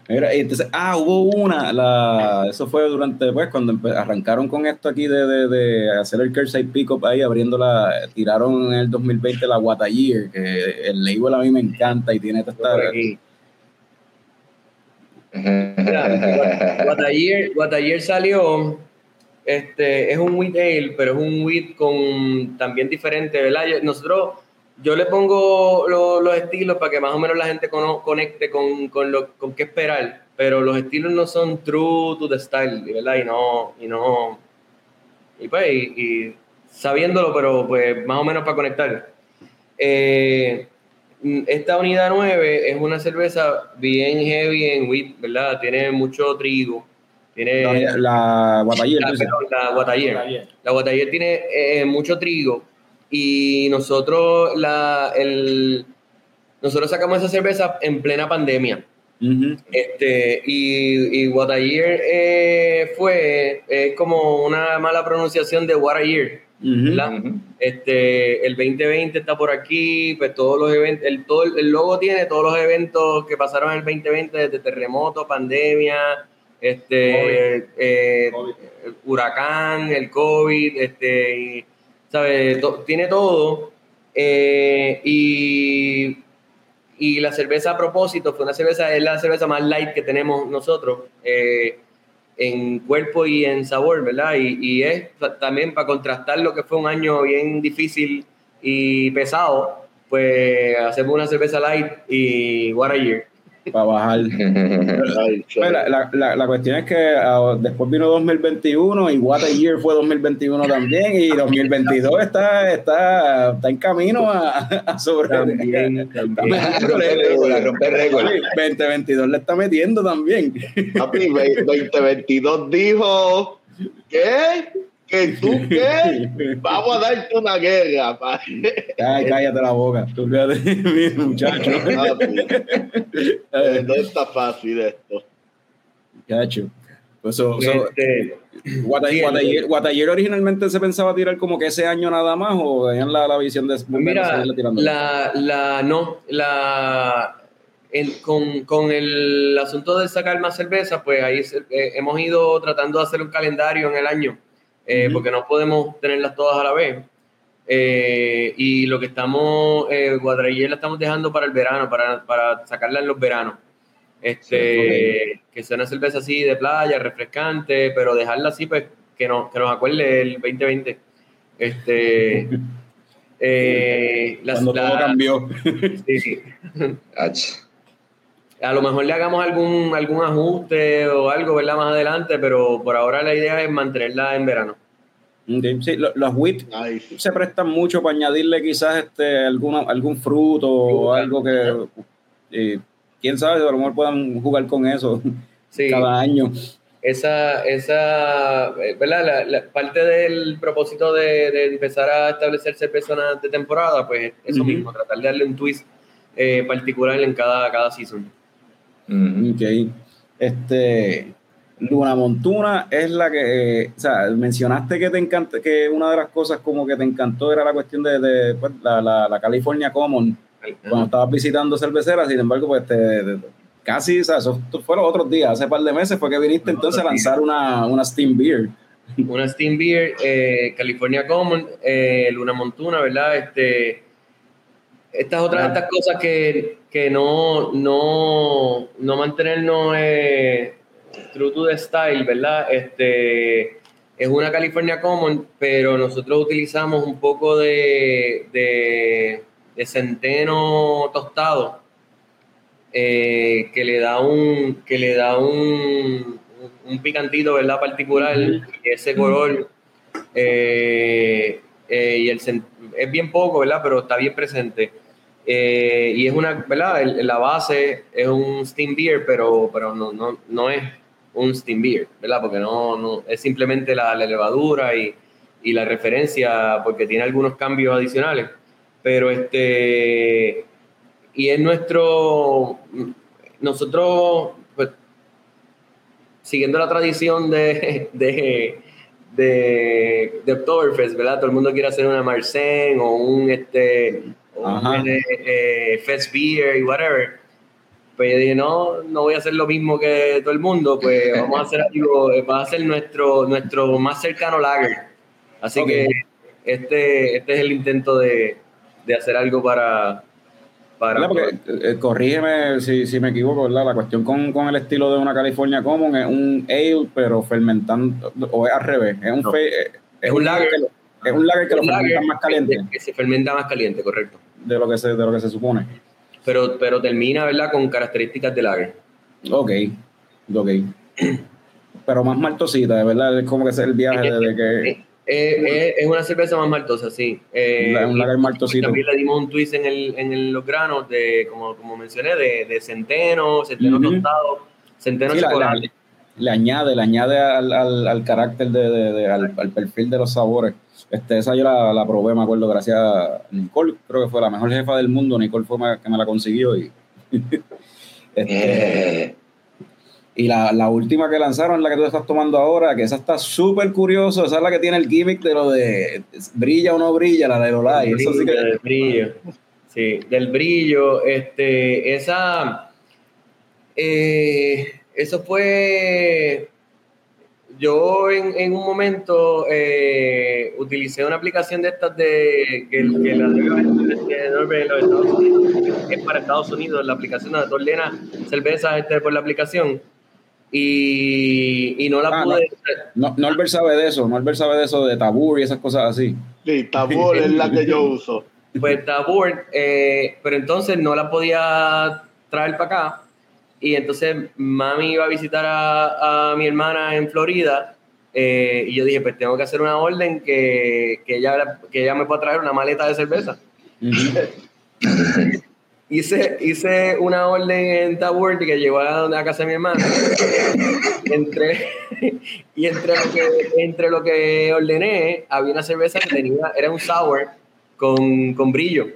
Mira, entonces, ah, hubo una, la, eso fue durante, pues, cuando arrancaron con esto aquí de, de, de hacer el Kerside Pickup ahí, abriendo la, tiraron en el 2020 la What a Year, que el label a mí me encanta y tiene esta, Por aquí. Mira, Guatayer, Guatayer salió, este, es un wheat ale, pero es un wheat con también diferente, ¿verdad? Yo- Nosotros, yo le pongo lo- los estilos para que más o menos la gente cono- conecte con, con, lo, con qué esperar, pero los estilos no son true to the style, ¿verdad? Y no, y no, y pues, y, y sabiéndolo, pero pues más o menos para conectar. Eh, Esta unidad 9 es una cerveza bien heavy en wheat, ¿verdad? Tiene mucho trigo. Tiene La, la What a Year, la, perdón, la Guatayer. La Guatayer tiene eh, mucho trigo y nosotros la el nosotros sacamos esa cerveza en plena pandemia. Este, y, y Guatayer eh, fue es como una mala pronunciación de What a Year. Este, el 2020 está por aquí, pues todos los eventos, el, todo el, logo tiene todos los eventos que pasaron en el 2020, desde terremoto, pandemia, este, eh, el huracán, el COVID, este, y, ¿sabe? To- tiene todo. eh, y, y la cerveza a propósito fue una cerveza, es la cerveza más light que tenemos nosotros. eh, en cuerpo y en sabor, ¿verdad? Y, es ta- también para contrastar lo que fue un año bien difícil y pesado, pues hacemos una cerveza light y what a year. Para bajar. Pues la, la, la, la cuestión es que ah, después vino 2021 y What a Year fue 2021 también y 2022 está, está, está en camino a, a sobre También, también. A romper récord, a romper récord. 2022 le está metiendo también. Papi, ve- 2022 dijo, ¿qué? ¿Que tú qué? Vamos a darte una guerra, papi. Ay, cállate la boca. Tú mi muchacho. No está fácil esto. Muchacho. Pues so- so, Este, originalmente se pensaba tirar como que ese año nada más o tenían la, la visión de a Mira, la, la, no, la, con, con el asunto de sacar más cerveza, pues ahí eh, hemos ido tratando de hacer un calendario en el año, eh, porque no podemos tenerlas todas a la vez. Eh, y lo que estamos, eh, la estamos dejando para el verano, para, para sacarla en los veranos. Este, que sea una cerveza así de playa, refrescante, pero dejarla así, pues, que, no, que nos acuerde el 2020. Este, eh, Cuando la- todo cambió. sí, sí. A lo mejor le hagamos algún, algún ajuste o algo, ¿verdad? Más adelante, pero por ahora la idea es mantenerla en verano. Sí, wheat Nice. se prestan mucho para añadirle quizás este alguna, algún fruto o algo que eh, quién sabe, a lo mejor puedan jugar con eso Sí. cada año. esa, esa eh, ¿verdad? La, la parte del propósito de, de empezar a establecer cervezas de temporada, pues eso Ujú. mismo, tratar de darle un twist eh, particular en cada, cada season. Ujú. Ok. Este Luna Montuna es la que, eh, o sea, mencionaste que te encanta, que una de las cosas como que te encantó era la cuestión de, de, pues, la, la, la California Common cuando estabas visitando cerveceras, sin embargo, pues te, te- casi, o sea, eso fue los otros días, hace par de meses fue que viniste entonces a lanzar una, una Steam Beer. Una Steam Beer, eh, California Common, eh, Luna Montuna, ¿verdad? Este, estas otras Ah. estas cosas que, que no, no, no mantenernos eh, true to the style, ¿verdad? Este, es una California Common, pero nosotros utilizamos un poco de, de, de centeno tostado eh, que le da un que le da un, un picantito verdad particular y ese color eh, eh, y el es bien poco verdad pero está bien presente Eh, y es una verdad la base es un steam beer pero pero no, no, no es un steam beer verdad porque no, no es simplemente la, la levadura y, y la referencia porque tiene algunos cambios adicionales. Pero este y es nuestro nosotros pues siguiendo la tradición de de de, de ¿verdad? Todo el mundo quiere hacer una Marsen o un este o eh, eh, Fest Beer y whatever. Pues yo dije, no, no voy a hacer lo mismo que todo el mundo, pues vamos a hacer algo, eh, va a ser nuestro, nuestro más cercano lager. Así Ok. que este, este es el intento de, de hacer algo para... para. Porque, eh, corrígeme si, si me equivoco, ¿verdad? La cuestión con, con el estilo de una California Common es un ale, pero fermentando, o es al revés, es un, No. fe- eh, es un un lager. que lo- es un lager que lo Un fermentan más caliente Que, que se fermenta más caliente, correcto. de lo que se, de lo que se supone. Pero, pero termina, ¿verdad? Con características de lager. Ok, ok. Pero más maltosita, de verdad, es como que es el viaje de que Eh, eh, es una cerveza más maltosa, sí. Eh, Un lager maltosito. También le dimos un twist en, el, en el- los granos, de, como, como mencioné, de, de centeno, centeno tostado, centeno Sí, la- chocolate. le añade, le añade al, al, al carácter de, de- de- al, al perfil de los sabores. Este, esa yo la, la probé, me acuerdo, gracias a Nicole, creo que fue la mejor jefa del mundo, Nicole fue ma- que me la consiguió y este, Eh, y la, la última que lanzaron, la que tú estás tomando ahora, que esa está súper curioso, esa es la que tiene el gimmick de lo de brilla o no brilla, la de eso sí que Del brillo. Sí, del brillo. Este, esa. eh, eso fue. Yo en, en un momento eh, utilicé una aplicación de estas de que, que la que Norbert en los Estados Unidos, que es para Estados Unidos, la aplicación donde tú ordenas cervezas este, por la aplicación y, y no la Ah, pude. no, Norbert sabe de eso, Norbert sabe de eso de tabú y esas cosas así. Sí, Tabor es la que yo uso. pues board, eh, pero entonces no la podía traer para acá. Y entonces mami iba a visitar a, a mi hermana en Florida. eh, y yo dije, pues tengo que hacer una orden que, que, ella, que ella me pueda traer una maleta de cerveza. Hice, hice una orden en Tabor que llegó a la, a casa de mi hermana. Entre, y entre lo, que, entre lo que ordené, había una cerveza que tenía, era un sour con, con brillo.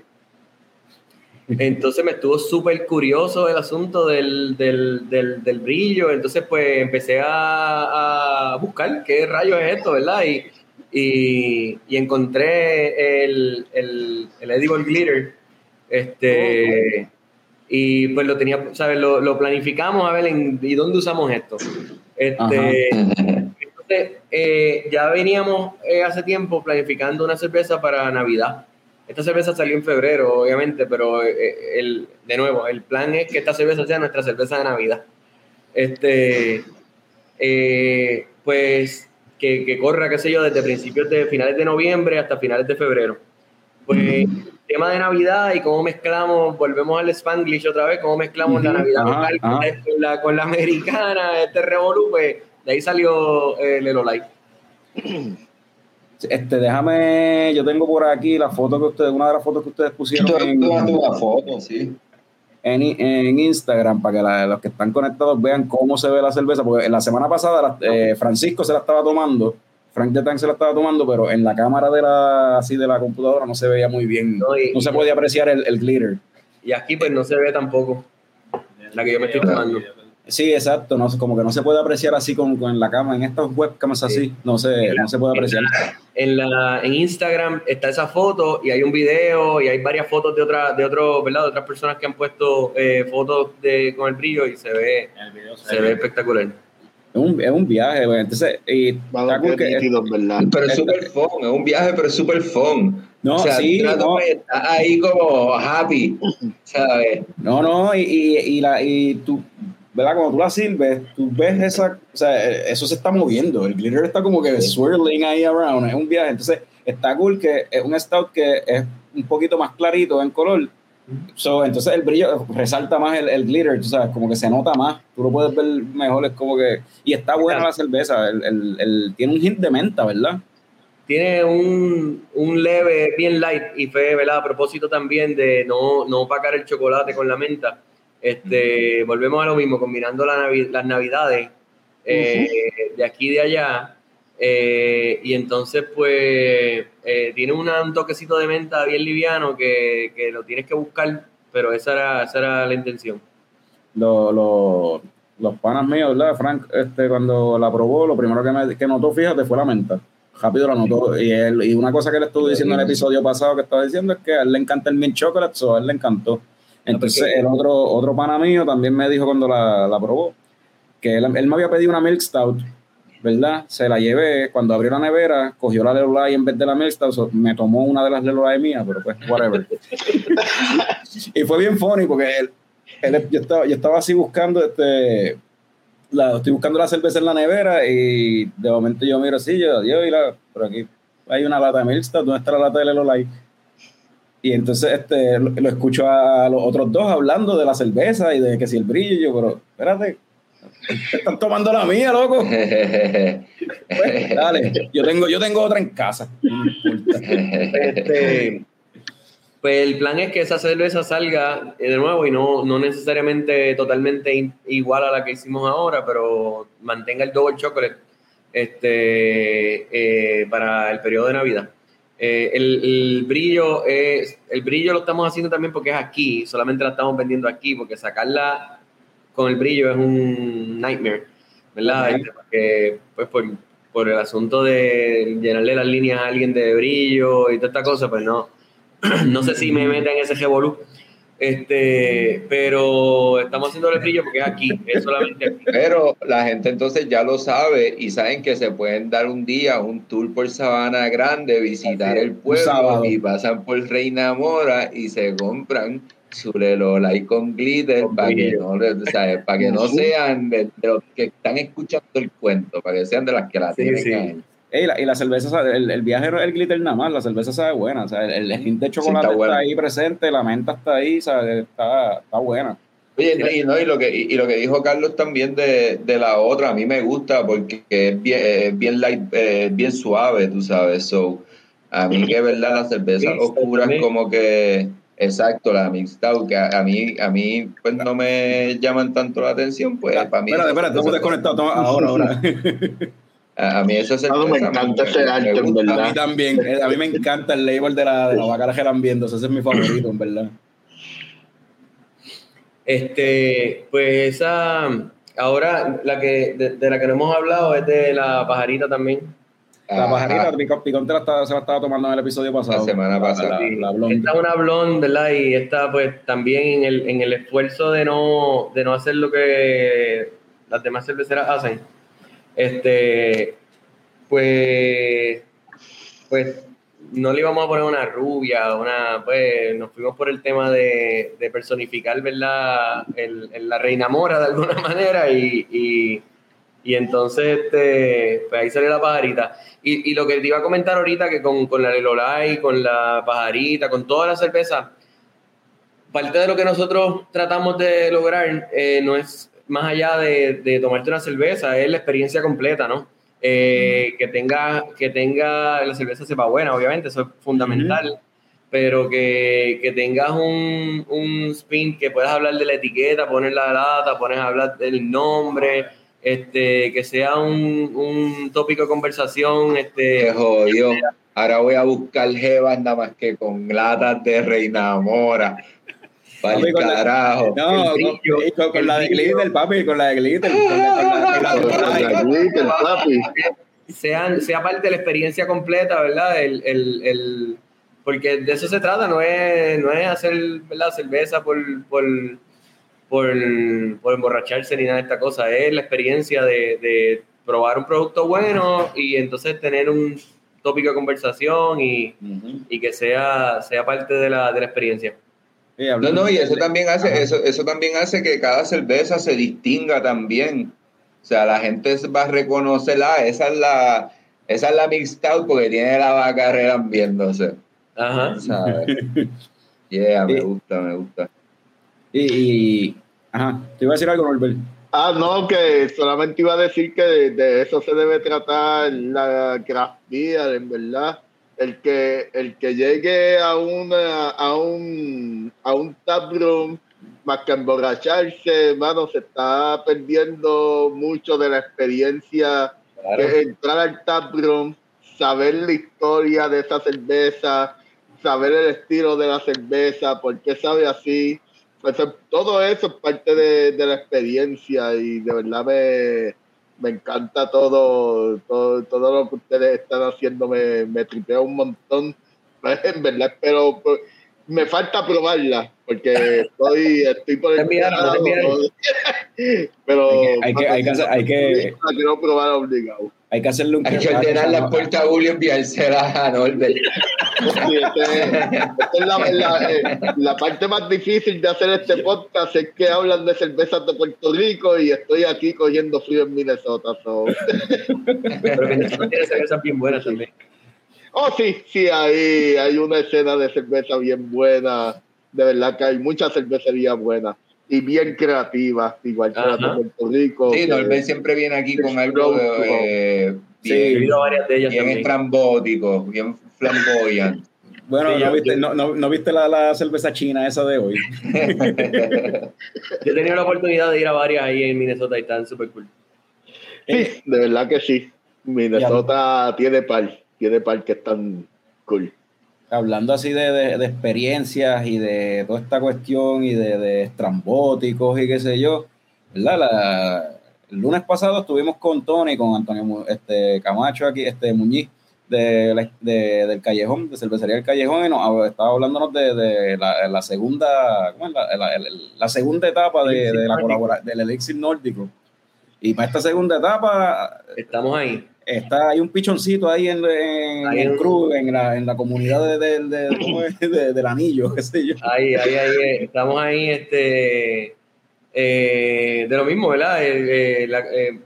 Entonces me estuvo súper curioso el asunto del, del, del, del brillo. Entonces, pues empecé a, a buscar qué rayos es esto, ¿verdad? Y, y, y encontré el, el, el Edible Glitter. Este, Y pues lo tenía, ¿sabes? Lo, lo planificamos a ver en, y dónde usamos esto. Este, entonces, eh, ya veníamos eh, hace tiempo planificando una cerveza para Navidad. Esta cerveza salió en febrero, obviamente, pero eh, el, de nuevo, el plan es que esta cerveza sea nuestra cerveza de Navidad. Este, eh, pues que, que corra, qué sé yo, desde principios de finales de noviembre hasta finales de febrero. Pues tema de Navidad y cómo mezclamos, volvemos al Spanglish otra vez, cómo mezclamos la Ujú, Navidad ajá, local ajá. la, con la- con la americana, este revolú, pues de ahí salió eh, el Elolai. Este, déjame, yo tengo por aquí la foto que ustedes, una de las fotos que ustedes pusieron Tú en, una foto, sí. en, en Instagram para que la- los que están conectados vean cómo se ve la cerveza, porque en la semana pasada la- eh, Francisco se la estaba tomando, Frank de Tank se la estaba tomando, pero en la cámara de la, así de la computadora no se veía muy bien, No, y- no se podía apreciar el, el glitter. Y aquí pues no se ve tampoco la que yo me estoy tomando. Sí, exacto, no, como que no se puede apreciar así con, con la cámara, en estas webcams así, no se, no se puede apreciar. En, la, en Instagram está esa foto y hay un video y hay varias fotos de otras de otros, ¿verdad? De otras personas que han puesto eh, fotos de, con el brillo y se ve, En el video se, se ve espectacular. Es un, es un viaje, güey. entonces, y está cool qué que- nítido, en verdad. Pero es súper fun, es un viaje, pero es súper fun. No, o sea, sí, la no. ahí como happy, ¿sabes? No, no, y, y, y la, y tú, ¿verdad? Cuando tú la sirves, tú ves esa, o sea, eh, eso se está moviendo, el glitter está como que swirling ahí around, es un viaje, entonces está cool que es un stout que es un poquito más clarito en color, so, entonces el brillo resalta más el, el glitter, tú sabes, como que se nota más, tú lo puedes ver mejor, es como que, y está buena la cerveza, el, el, el- tiene un hint de menta, ¿verdad? Tiene un, un leve bien light y fue, ¿verdad? A propósito también de no, no opacar el chocolate con la menta. Este, Volvemos a lo mismo, combinando la navi- las navidades eh, de aquí y de allá. eh, y entonces, pues, eh, tiene una- un toquecito de menta bien liviano que, que lo tienes que buscar, pero esa era, esa era la intención. Lo- lo- los panas míos, ¿verdad? Frank, este, cuando la probó, lo primero que, me, que notó, fíjate, fue la menta. Rápido la notó. Y, él, y una cosa que le estuve diciendo en el episodio pasado que estaba diciendo es que a él le encanta el mint chocolate, so a él le encantó. Entonces, porque- el otro, otro pana mío también me dijo cuando la, la probó que él, él me había pedido una milk stout, ¿verdad? Se la llevé. Cuando abrió la nevera, cogió la Lelolai en vez de la milk stout, me tomó una de las Lelolai mías, pero pues, whatever. y fue bien funny porque él, él- yo, estaba, yo estaba así buscando este la, estoy buscando la cerveza en la nevera y de momento yo miro así, yo, Dios, y la, por aquí hay una lata de Milkstar, ¿dónde está la lata de Lelo Light? Y entonces este, lo, lo escucho a los otros dos hablando de la cerveza y de que si el brillo, y yo, pero espérate, te están tomando la mía, loco. Pues, dale, yo tengo, yo tengo otra en casa. Este, pues el plan es que esa cerveza salga de nuevo y no, no necesariamente totalmente igual a la que hicimos ahora, pero mantenga el double chocolate este, eh, para el periodo de Navidad. Eh, el, el brillo es, el brillo lo estamos haciendo también porque es aquí, solamente la estamos vendiendo aquí, porque sacarla con el brillo es un nightmare, ¿verdad? Este, porque, pues por, por el asunto de llenarle las líneas a alguien de brillo y toda esta cosa, pues no, no sé si me meten en ese revolú. Este, pero estamos haciendo el brillo porque es aquí, es solamente aquí. Pero la gente entonces ya lo sabe y saben que se pueden dar un día un tour por Sabana Grande, visitar el pueblo y pasan por Reina Mora y se compran su y con glitter Con para que no, le- ¿sabes? para que no Ujú. sean de, de los que están escuchando el cuento, para que sean de las que la Sí, tienen sí. Ey, la- y la cerveza, sabe- el, el viaje no es el glitter nada más, la cerveza sabe buena, o sea, el, el, hint de chocolate está está, buena. ahí presente, la menta está ahí. Está, está buena. Oye, no, y, no, y lo que, y, y lo que dijo Carlos también de, de la otra, a mí me gusta porque es bien, es bien light, eh, bien suave, tú sabes. So, a mí que verdad las cervezas oscuras como que, exacto, la out, que a, a mí, a mí pues no me llaman tanto la atención, pues para mí. espérate, espérate, estamos desconectados ahora, ahora. A, a mí esa cerveza Mano, me encanta ese arte, en. A mí también, eh, a mí me encanta el label de la, de la vaca viendo, ese es mi favorito, en verdad. Este, pues esa, ahora la que, de, de la que no hemos hablado es de la pajarita también. La Ajá. pajarita, Picón te la estaba- se la estaba tomando en el episodio pasado. La semana pasada. La. Esta es una blonde, ¿verdad? Y esta, pues, también en el, en el esfuerzo de no, de no hacer lo que las demás cerveceras hacen, este, pues, pues, no le íbamos a poner una rubia, una, pues, nos fuimos por el tema de, personificar, ¿verdad? El, la reina mora de alguna manera y, y, entonces, este, pues ahí sale la pajarita. Y, y lo que te iba a comentar ahorita, que con, con la Lelolai, con la pajarita, con toda la cerveza, parte de lo que nosotros tratamos de lograr eh, no es más allá de, de tomarte una cerveza, es la experiencia completa, ¿no? eh, que tenga, que tenga, la cerveza sepa buena, obviamente, eso es fundamental, pero que, que tengas un, un spin, que puedas hablar de la etiqueta, poner la lata, pones a hablar del nombre, este, que sea un, un tópico de conversación, este, Qué jodido. Ahora voy a buscar jevas nada más que con latas de Reina Mora. La- carajo. No, con, brillo, con- con el la de glitter, papi, con la de glitter. Con la, la- la- la glitter, papi. sean, sea parte de la experiencia completa, ¿verdad? El, el, el- porque de eso se trata, no es, no es hacer ¿verdad? cerveza por, por, por, por emborracharse ni nada de esta cosa, es la experiencia de, de probar un producto bueno y entonces tener un tópico de conversación y, Ujú. y que sea, sea parte de la, de la experiencia. Sí, No, no, y de- eso también hace, Ajá. eso, eso también hace que cada cerveza se distinga también. O sea, la gente va a reconocer, ah, esa es la, esa es la mixed out porque tiene la vaca viéndose. Ajá. ¿sabes? Yeah, me Sí. gusta, me gusta. Y, y- ajá, te iba a decir algo, Norbert. Ah, no, que solamente iba a decir que de, de eso se debe tratar la craft beer, en verdad. El que, el que llegue a una, a un, a un taproom más que emborracharse, hermano, se está perdiendo mucho de la experiencia Claro. de entrar al taproom, saber la historia de esa cerveza, saber el estilo de la cerveza, por qué sabe así. Pues, todo eso es parte de, de la experiencia y de verdad me, me encanta todo, todo, todo lo que ustedes están haciendo, me, me tripea un montón. En verdad, pero pues, me falta probarla porque estoy, estoy por el pero Hay que- hay que- hay que hay que- la quiero probar obligado. Hay que hacerle un Hay que ordenarla en Puerta Julio y enviársela a Norbert. Sí, este- esta es la, la- eh, la parte más difícil de hacer este podcast es que hablan de cervezas de Puerto Rico y estoy aquí cogiendo frío en Minnesota. so. Pero Venezuela tiene cervezas bien buenas también. Oh, sí, sí, ahí hay una escena de cerveza bien buena. De verdad que hay muchas cervecerías buenas y bien creativas, igual que las de Ajá. Puerto Rico. Sí, Norbert siempre viene aquí con algo de, eh, Sí, he bien, visto varias de ellas bien estrambótico, bien flamboyant. Bueno, Sí, ¿no, yo- viste, yo- no, no, no viste la, la cerveza china esa de hoy? Yo he tenido la oportunidad de ir a varias ahí en Minnesota y están súper cool. Sí, de verdad que sí. Minnesota tiene par, tiene par que están cool. Hablando así de, de- de experiencias y de toda esta cuestión y de, de estrambóticos y qué sé yo, ¿verdad? La- el lunes pasado estuvimos con Tony, con Antonio este, Camacho aquí, este Muñiz, de, del Callejón, de Cervecería del Callejón, y nos estaba hablándonos de, de la, la segunda, ¿cómo es? La, la- la- la segunda etapa de, la colabora- del Elixir Nórdico. Y para esta segunda etapa Estamos ahí. Está hay un pichoncito ahí en, en el cruz, en la, en la comunidad de, de- del anillo, qué sé yo. Ahí, ahí, ahí. eh, Estamos ahí, este. eh, de lo mismo, ¿verdad? Eh,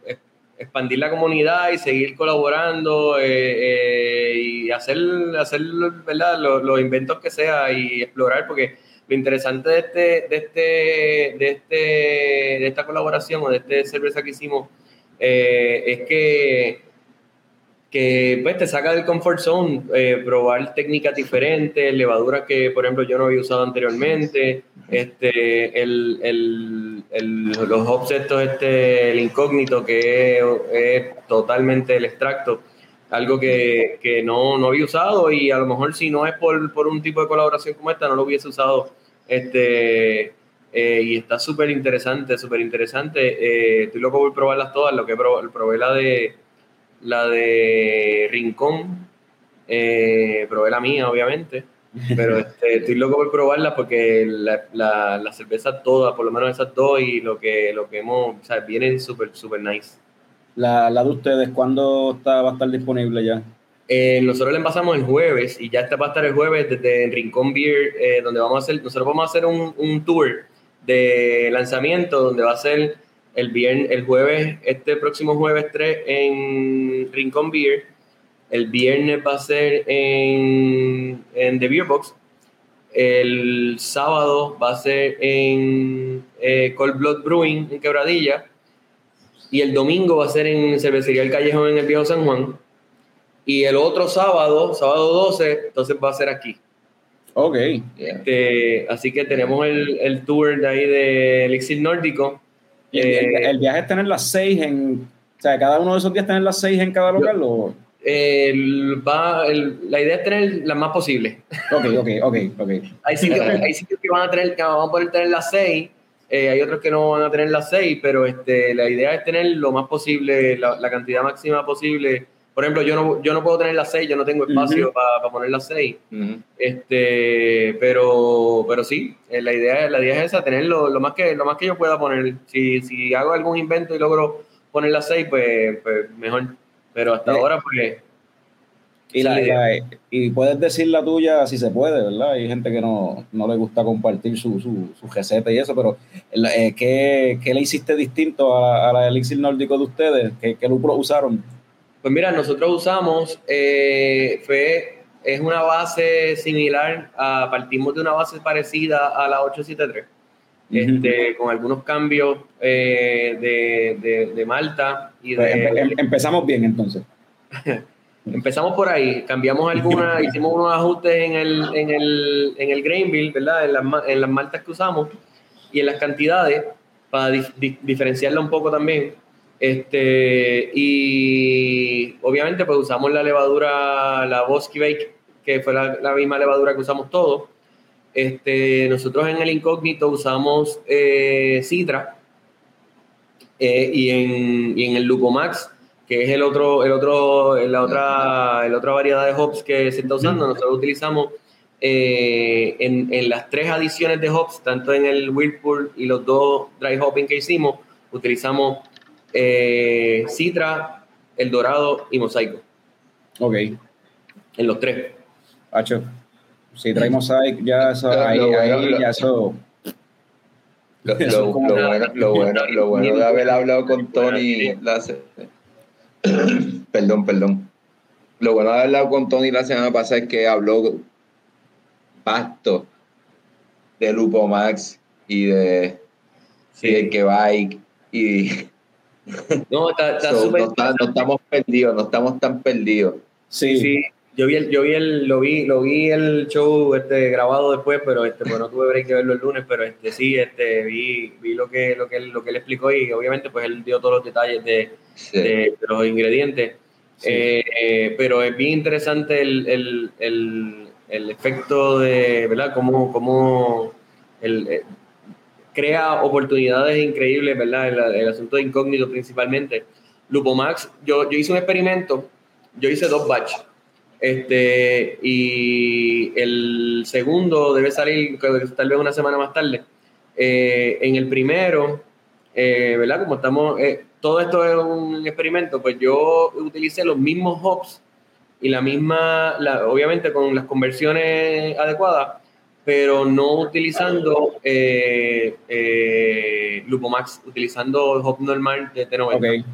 expandir la comunidad y seguir colaborando eh, eh, y hacer, hacer ¿verdad? Los, los inventos que sea y explorar, porque lo interesante de este, de este, de este, de esta colaboración o de este cerveza que hicimos es que que pues te saca del comfort zone, eh, probar técnicas diferentes, levaduras que por ejemplo yo no había usado anteriormente, este, el, el, el- los hops estos, este, el incógnito que es, es totalmente el extracto, algo que, que no, no había usado y a lo mejor si no es por, por un tipo de colaboración como esta no lo hubiese usado, este, eh, y está súper interesante, súper interesante, eh, estoy loco por probarlas todas, lo que probé, probé la de la de Rincón, eh, probé la mía, obviamente, pero este, estoy loco por probarla porque la, la, la cerveza toda, por lo menos esas dos y lo que, lo que hemos, o sea, vienen súper, súper nice. La, la de ustedes, ¿cuándo está, va a estar disponible ya? Eh, nosotros la envasamos el jueves y ya esta va a estar el jueves desde Rincón Beer, eh, donde vamos a hacer, nosotros vamos a hacer un, un tour de lanzamiento donde va a ser el viernes, el jueves, este próximo jueves 3 en Rincón Beer, el viernes va a ser en, en The Beer Box, el sábado va a ser en eh, Cold Blood Brewing en Quebradilla y el domingo va a ser en Cervecería El Callejón en el Viejo San Juan. Y el otro sábado, sábado 12, entonces va a ser aquí. Ok. Este, así que tenemos el, el tour de ahí de Elixir Nórdico. ¿Y el, el- Eh, el viaje es tener las seis en. O sea, cada uno de esos días tener las seis en cada local. O... el- va- el- la idea es tener las más posibles. Ok, ok, ok, ok. Hay sitios, hay sitios que van a tener, que van a poder tener las seis, eh, hay otros que no van a tener las seis, pero este, la idea es tener lo más posible, la, la cantidad máxima posible. Por ejemplo, yo no, yo no puedo tener las seis, yo no tengo espacio para poner las seis. Este, pero, pero sí, eh, la idea, la idea es esa, tener lo, lo más que, lo más que yo pueda poner. Si, si hago algún invento y logro poner las seis, pues, pues mejor. Pero hasta Eh, ahora, pues, Y, la, y puedes decir la tuya si se puede, ¿verdad? Hay gente que no, no le gusta compartir su, su, su receta y eso, pero la- eh, ¿qué, qué le hiciste distinto a, a la elixir nórdico de ustedes? ¿Qué, qué usaron? Pues mira, nosotros usamos, eh, fue, es una base similar, a, partimos de una base parecida a la 873, este, con algunos cambios eh, de, de- de Malta y Pues de... empe- em- empezamos bien entonces. Empezamos por ahí, cambiamos algunas, hicimos unos ajustes en el, en el, en el grain bill, ¿verdad? En las, en las maltas que usamos y en las cantidades para dif- di- diferenciarla un poco también. Este, y obviamente pues usamos la levadura, la Bosky Bake, que fue la, la misma levadura que usamos todos. Este, nosotros en el incógnito usamos eh, Citra eh, y, en, y en el Lupomax, que es el otro, el otro, la otra, la otra variedad de hops que se está usando, nosotros utilizamos eh, en, en las tres adiciones de hops, tanto en el Whirlpool y los dos dry hopping que hicimos, utilizamos eh, Citra, El Dorado y Mosaico, Ok, en los tres. Hacho. Si trae mosaic, ya eso, Lo- ahí, lo bueno, ahí, lo- ya eso. Lo, bueno, lo, bueno, lo bueno de haber hablado con Tony la se- perdón, perdón. Lo bueno de haber hablado con Tony la semana pasada es que habló pasto de Lupo Max y de, y de que bike y No, está está so, súper no, está- no estamos perdidos, no estamos tan perdidos. Sí, Sí, yo vi el, yo vi el, lo vi, lo vi el show este grabado después, pero este, pues no tuve break de verlo el lunes, pero este sí, este vi, vi lo que, lo que él, lo que él explicó y obviamente pues él dio todos los detalles de, Sí. de- de los ingredientes. Sí. Eh, eh, pero es bien interesante el, el, el, el efecto de, ¿verdad? Cómo, cómo el, eh, crea oportunidades increíbles, ¿verdad? El, el asunto de incógnito principalmente. Lupomax, yo, yo hice un experimento, yo hice dos batches. Este, y el segundo debe salir tal vez una semana más tarde. Eh, en el primero, eh, ¿verdad? Como estamos, eh, todo esto es un experimento, pues yo utilicé los mismos hops y la misma, la- obviamente con las conversiones adecuadas, pero no utilizando eh, eh, Lupomax, utilizando hop normal de T90. ok.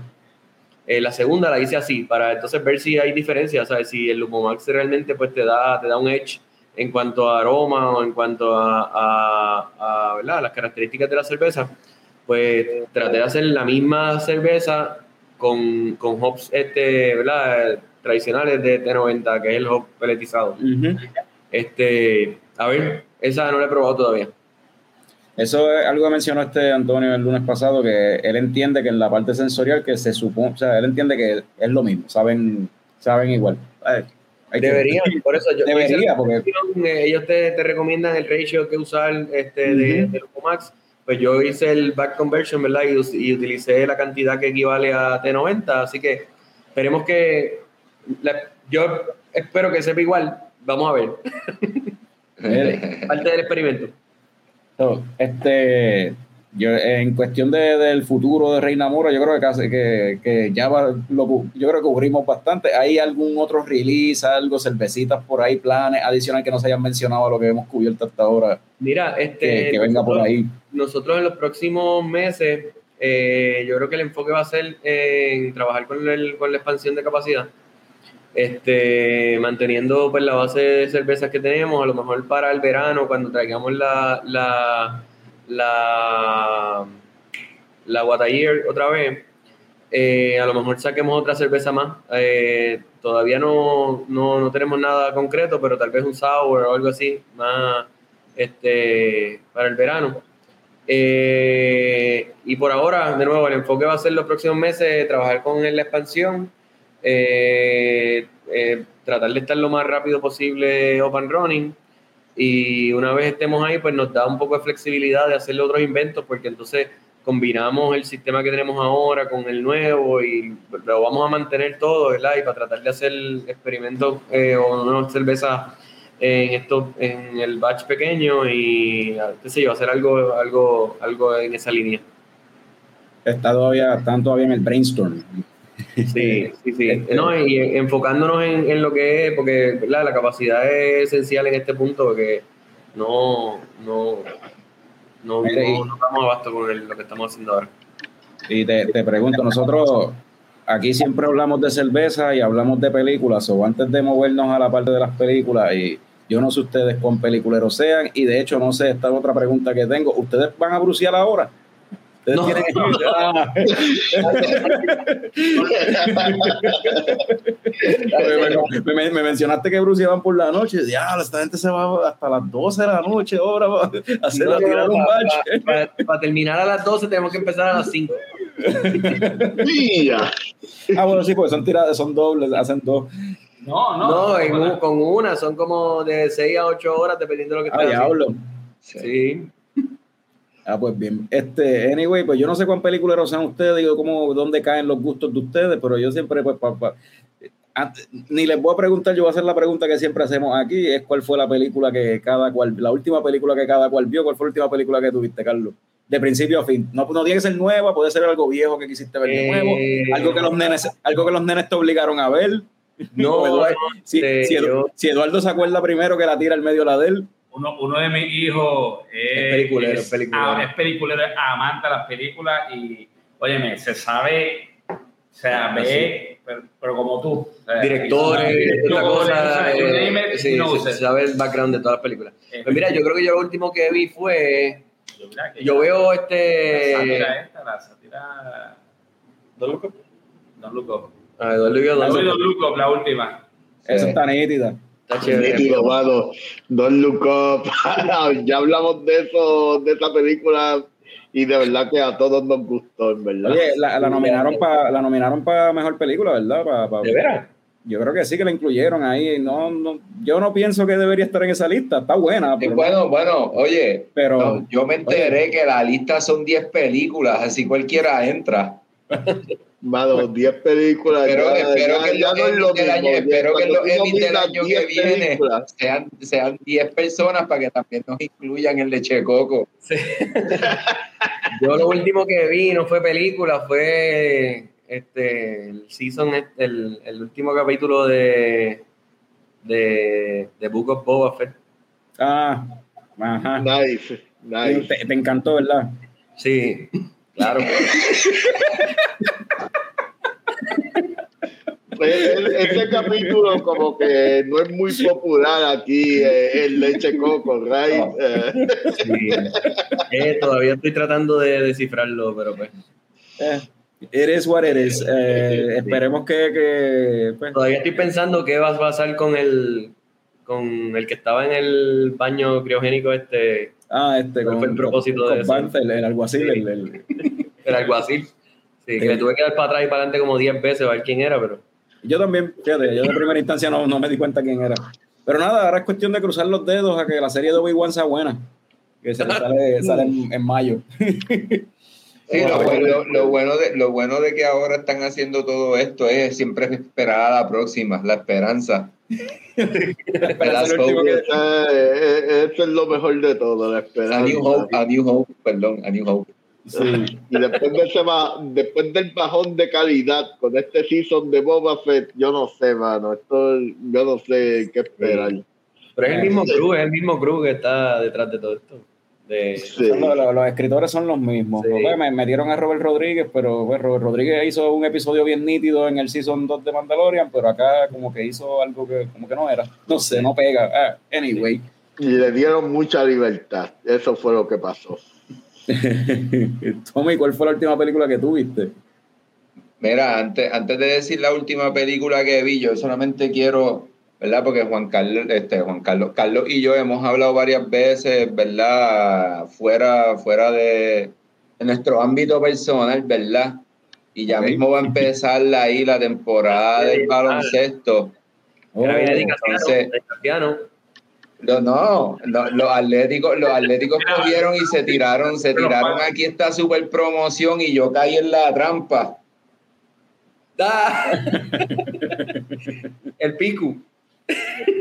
Eh, la segunda la hice así, para entonces ver si hay diferencias, ¿sabes? Si el Lupomax realmente pues, te, da, te da un edge en cuanto a aroma o en cuanto a, a- a, las características de la cerveza, pues traté de hacer la misma cerveza con, con hops este, ¿verdad? tradicionales de T90, que es el hop peletizado. Este, a ver, esa no la he probado todavía. Eso es algo que mencionó este Antonio el lunes pasado, que él entiende que en la parte sensorial que se supone, o sea, él entiende que es lo mismo, saben, saben igual. Hay que- por eso yo Debería, porque- eh, ellos te, te recomiendan el ratio que usar este, de, Ujú. de Lupomax. Pues yo hice el back conversion, ¿verdad? Y, y utilicé la cantidad que equivale a T90, así que esperemos que la- yo espero que sepa igual. Vamos a ver, parte del experimento. So, este, yo, en cuestión de, del futuro de Reina Mora, yo creo que, casi, que, que ya va- lo, yo creo que cubrimos bastante. ¿Hay algún otro release, algo, cervecitas por ahí, planes adicionales que no se hayan mencionado a lo que hemos cubierto hasta ahora, Mira, este, que, que venga por nosotros- ahí? nosotros en los próximos meses, eh, yo creo que el enfoque va a ser en trabajar con, el- con la expansión de capacidad, este, manteniendo pues, la base de cervezas que tenemos, a lo mejor para el verano, cuando traigamos la, la, la, la Guatayer otra vez, Eh, a lo mejor saquemos otra cerveza más. Eh, todavía no, no, no tenemos nada concreto, pero tal vez un sour o algo así más este, para el verano. Eh, y por ahora, de nuevo, el enfoque va a ser los próximos meses trabajar con la expansión, eh, eh, tratar de estar lo más rápido posible open running. Y una vez estemos ahí, pues nos da un poco de flexibilidad de hacerle otros inventos, porque entonces combinamos el sistema que tenemos ahora con el nuevo y lo vamos a mantener todo, ¿verdad? Y para tratar de hacer experimentos o nuevas cervezas en esto en el batch pequeño y qué sé yo hacer algo algo algo en esa línea está todavía están todavía en el brainstorm sí sí sí este, no y enfocándonos en, en, lo que es porque ¿verdad? la capacidad es esencial en este punto porque no no no, no, no estamos abasto con el, lo que estamos haciendo ahora y te, te pregunto nosotros aquí siempre hablamos de cerveza y hablamos de películas, o antes de movernos a la parte de las películas, y yo no sé ustedes con peliculeros sean, y de hecho no sé, esta es otra pregunta que tengo, ¿ustedes van a bruciar ahora? ¿Ustedes No. tienen Ah. me, me- me mencionaste que bruciaban por la noche. Diablo, esta gente se va hasta las 12 de la noche ahora a hacer a tirar un batch. para, terminar a las 12 tenemos que empezar a las 5 Mira. Ah, bueno, sí, porque son tiradas, son dobles, hacen dos. No, no. no, en con una son como de 6 a 8 horas dependiendo de lo que Ah, estés haciendo. diablo. sí Ah, pues bien. Este, anyway, pues yo no sé cuán peliculeros sean ustedes, digo, cómo, dónde caen los gustos de ustedes, pero yo siempre, pues, pa- pa- antes- ni les voy a preguntar, yo voy a hacer la pregunta que siempre hacemos aquí, es cuál fue la película que cada cual, la última película que cada cual vio, cuál fue la última película que tuviste, Carlos, de principio a fin. No, no tiene que ser nueva, puede ser algo viejo que quisiste ver de Eh, nuevo, algo que los nenes, algo que los nenes te obligaron a ver. no, Eduardo, si, este, si Edu- yo- si Eduardo se acuerda primero que la tira al medio la de él, Uno, uno de mis hijos es, Es peliculero, es, es peliculero. ah, es peliculero, es amante de las películas y, óyeme, se sabe, o sea, ve, pero, pero como tú. o sea, directores, directores, eh, se, se sabe el background de todas las películas. Eh, Pues mira, yo creo que yo lo último que vi fue, yo, mira que yo ya- veo La este, sátira esta, la sátira... Don't look up. Don't look up. a Eduardo vio La Don Look. look up, la última. esa está nítida. Está chévere. Nítido, mano. Don't look up. ya hablamos de eso, de esa película, y de verdad que a todos nos gustó, en verdad. Oye, la, la nominaron para la nominaron para mejor película, ¿verdad? Pa- pa- ¿De veras? Yo creo que sí que la incluyeron ahí. No, no, yo no pienso que debería estar en esa lista. Está buena, pero, bueno, bueno, oye, pero no, yo me enteré que la lista son 10 películas, así cualquiera entra. Mano, 10 películas. Pero ya- espero ya- que ya los no es lo Emmys del año, mismo. espero que los tú Emmys del año que 10 viene sean, sean 10 personas para que también nos incluyan en Leche Coco. Yo lo último que vi no fue película, fue este el season, el, el último capítulo de de, de Book of Boba Fett. ah, ajá. Nice, nice. Te, te encantó, ¿verdad? Sí, claro. E- Ese capítulo como que no es muy popular aquí eh, en Leche Coco, right? Eh, Sí. Eh, todavía estoy tratando de descifrarlo, pero pues Eh, it is what it is. Eh, esperemos que, que, pues, todavía estoy pensando qué va a pasar con el con el que estaba en el baño criogénico este ah, este, ¿Cuál fue el propósito con de eso? El, el alguacil, Sí. el- el- el alguacil. Sí, que le tuve que dar para atrás y para adelante como 10 veces a ver quién era, pero Yo también, fíjate, yo de primera instancia no, no me di cuenta quién era. Pero nada, ahora es cuestión de cruzar los dedos a que la serie de Obi-Wan sea buena. Que se sale, sale en, en mayo. Sí, lo, bueno- lo- lo bueno de, lo bueno de que ahora están haciendo todo esto es siempre esperar a la próxima, la esperanza. Que- eh, eh, eso es lo mejor de todo, la A esperanza. New Hope, a New Hope, perdón, a New Hope. sí. Y después, de ese después del bajón de calidad con este season de Boba Fett, yo no sé, mano. Esto, yo no sé qué esperar. pero es el mismo crew, es el mismo crew que está detrás de todo esto. De, Sí. Son los, los- los escritores son los mismos. Sí. Pues, me metieron a Robert Rodríguez, pero pues, Robert Rodríguez hizo un episodio bien nítido en el Season 2 de Mandalorian, pero acá como que hizo algo que como que no era. No sé, no pega. Ah, anyway. Y le dieron mucha libertad. Eso fue lo que pasó. Tommy, ¿cuál fue la última película que tú viste? Mira, antes, antes de decir la última película que vi, yo solamente quiero, ¿verdad? Porque Juan Carlos, este, Juan Carlos, Carlos y yo hemos hablado varias veces, ¿verdad? Fuera, fuera de, de nuestro ámbito personal, ¿verdad? Y ya mismo va a empezar ahí la temporada del baloncesto. Oh, entonces-. No, no, no, los atléticos, los atléticos cogieron y se tiraron, se tiraron aquí esta super promoción y yo caí en la trampa. Da. El pico.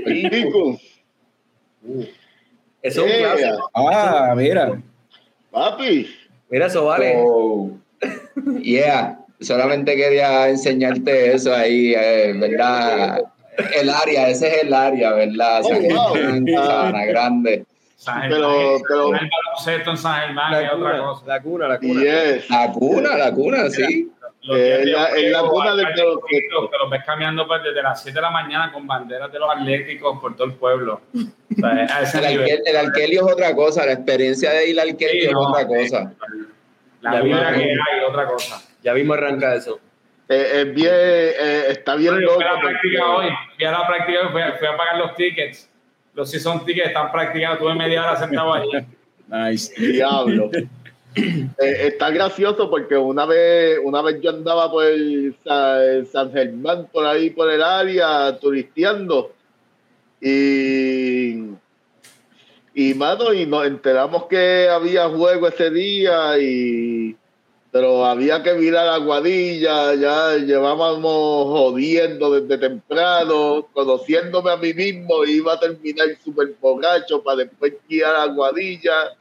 Pico. Eso es un clásico. Ah, mira. Papi. Mira, eso vale. So, yeah, solamente quería enseñarte eso ahí, eh, ¿verdad? El área, ese es el área, ¿verdad? Oh, wow. Sabana Grande. San Pero- Germán, pero- el baloncesto en San Germán La es otra cosa. la cuna, la cuna. Yes. La cuna, la cuna, sí. Los Eh, es de la- es cuna del baloncesto. Que los ves cambiando pues, desde las 7 de la mañana con banderas de los atléticos por todo el pueblo. O sea, a ese El, nivel. alquel- el alquelio es otra cosa, la experiencia de ir al alquelio Sí, es no, otra cosa. La Ya vida vi- que hay, otra cosa. Ya mismo arranca eso. Eh, es bien, eh, está bien Bueno, yo loco. fui a la porque- práctica hoy, fui a la práctica hoy, fui a, fui a pagar los tickets. Los season tickets están practicados, tuve media hora sentado allí. Nice. Diablo. Eh, está gracioso porque una vez, una vez yo andaba por el Sa- San Germán, por ahí por el área, turisteando. Y, y mano, y nos enteramos que había juego ese día y pero había que mirar a Guadilla, ya llevábamos jodiendo desde temprano, conociéndome a mí mismo, iba a terminar súper borracho para después guiar a Guadilla.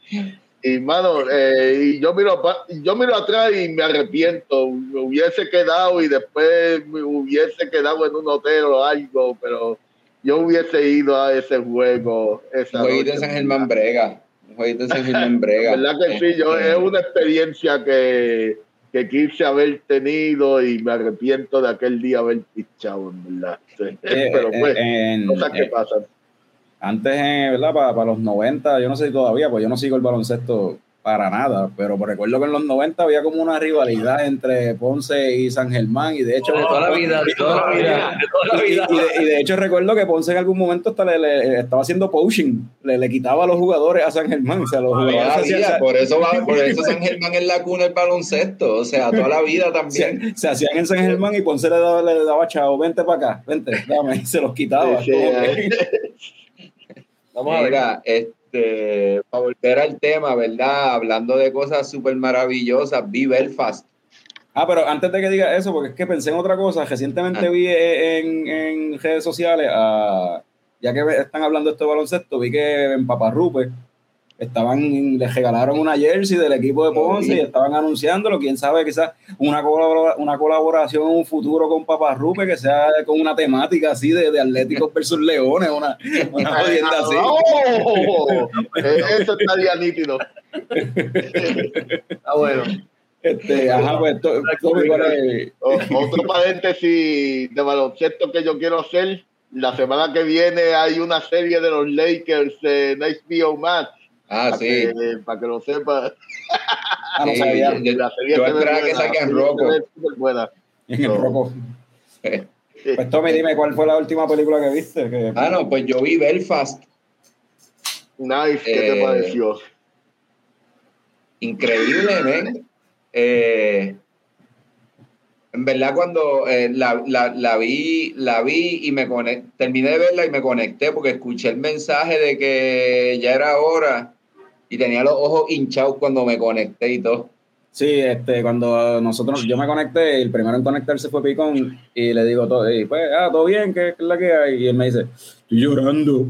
Y mano, eh, y yo miro, yo miro atrás y me arrepiento. Me hubiese quedado y después me hubiese quedado en un hotel o algo, pero yo hubiese ido a ese juego. Esa jueguito de San Germán Brega. Jueguito de San Germán Brega. ¿Verdad que sí? Yo, Este, es una experiencia que, que quise haber tenido y me arrepiento de aquel día haber pichado, en verdad. Sí. Eh, Pero eh, pues, en- cosas que eh, pasan. Antes, eh, ¿verdad? Para, los 90, yo no sé si todavía, pues yo no sigo el baloncesto para nada, pero recuerdo que en los 90 había como una rivalidad entre Ponce y San Germán y de hecho... De toda la vida, de toda la vida, de toda la Y, vida. y de, y de hecho recuerdo que Ponce en algún momento hasta le, le- estaba haciendo poaching, le, le quitaba a los jugadores a San Germán, o sea, los jugadores hacían- por eso va, por eso San Germán es la cuna del baloncesto, o sea, toda la vida también. se, se hacían en San Germán y Ponce le daba, le daba chavo, vente para acá, vente, dame, y se los quitaba. Vamos a ver. Mira, este, para volver al tema, ¿verdad? Hablando de cosas súper maravillosas, vi Belfast. Ah, pero antes de que diga eso, porque es que pensé en otra cosa, recientemente Ah. vi en, en redes sociales, a- ya que están hablando de esto de baloncesto, vi que en Paparrupe estaban, les regalaron una jersey del equipo de Ponce Sí. y estaban anunciándolo, quién sabe, quizás una, una colaboración en un futuro con Paparrupe que sea con una temática así de, de Atléticos versus Leones, una, una jodienda así. ¡Oh! Eh, Eso estaría nítido. Ah, bueno. Este, ajá, pues, to- Tommy, ¿cuál es? O- Otro paréntesis de baloncesto que yo quiero hacer. La semana que viene hay una serie de los Lakers en HBO Max. Ah, para, sí. que, para que lo sepa. Ah, no Sí, sabía. yo- La serie yo ve esperaba que saquen Rocco. En el No. roco. Eh, Pues Tommy, dime, ¿cuál fue la última película que viste? Que- Ah, no, pues yo vi Belfast. Nice, ¿qué Eh, te pareció? Increíble, men. Eh, en verdad, cuando eh, la, la- la vi, la vi y me conecté, terminé de verla y me conecté porque escuché el mensaje de que ya era hora y tenía los ojos hinchados cuando me conecté y todo. Sí, este, cuando nosotros, yo me conecté, el primero en conectarse fue Picón y le digo todo, y pues, ah, todo bien, ¿qué, qué es la que hay? Y él me dice, estoy llorando.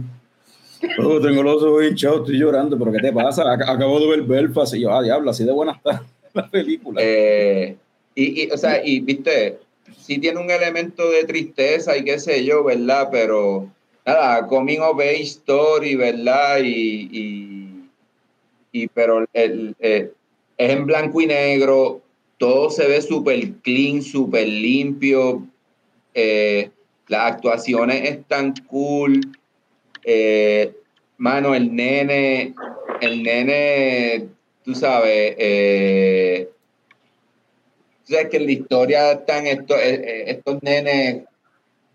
Oh, tengo los ojos hinchados, estoy llorando, pero ¿qué te pasa? Ac- acabo de ver Belfast y yo, ah, diablo, así de buena está la película. Eh, y, y, o sea, y viste, sí tiene un elemento de tristeza y qué sé yo, ¿verdad? Pero nada, coming of age story, ¿verdad? Y, y, y pero el, eh, es en blanco y negro, todo se ve súper clean, súper limpio, eh, las actuaciones están cool. eh, mano, el nene, el nene, tú sabes, eh, sabes que en la historia están estos nenes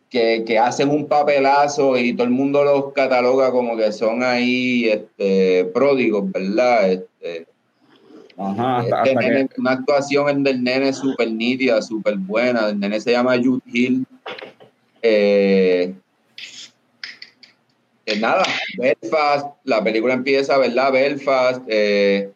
que, que hacen un papelazo y todo el mundo los cataloga como que son ahí este, pródigos, ¿verdad? Este, Ajá, hasta, este hasta que- nene- una actuación del nene súper nítida, súper buena. El nene se llama Jude Hill. Eh, eh, nada, Belfast, la película empieza, ¿verdad? Belfast, eh,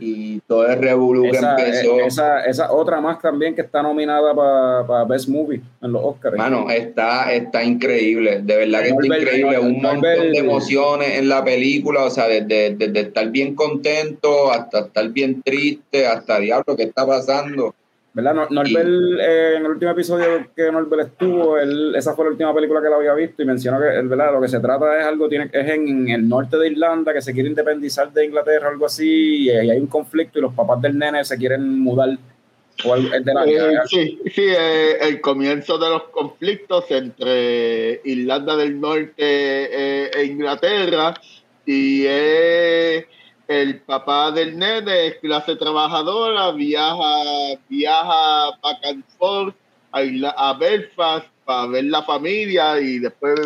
y todo el revolú que esa, empezó. eh, esa, esa otra más también que está nominada para Best Movie en los Oscars. Mano, está, está increíble, de verdad que está Norbert- increíble, un Norbert- montón de emociones en la película, o sea, desde, desde estar bien contento hasta estar bien triste, hasta diablo, ¿qué está pasando? ¿Verdad? Nor- Norbert, eh, en el último episodio que Norbert estuvo, él, esa fue la última película que él había visto y mencionó que el ¿verdad? lo que se trata es algo, tiene, es en, el norte de Irlanda, que se quiere independizar de Inglaterra, algo así, y, ahí hay un conflicto y los papás del nene se quieren mudar. O algo, es de la, Eh, sí, sí eh, el comienzo de los conflictos entre Irlanda del Norte eh, e Inglaterra y eh, el papá del nene es clase trabajadora, viaja, viaja back and forth a, a Belfast para ver la familia y después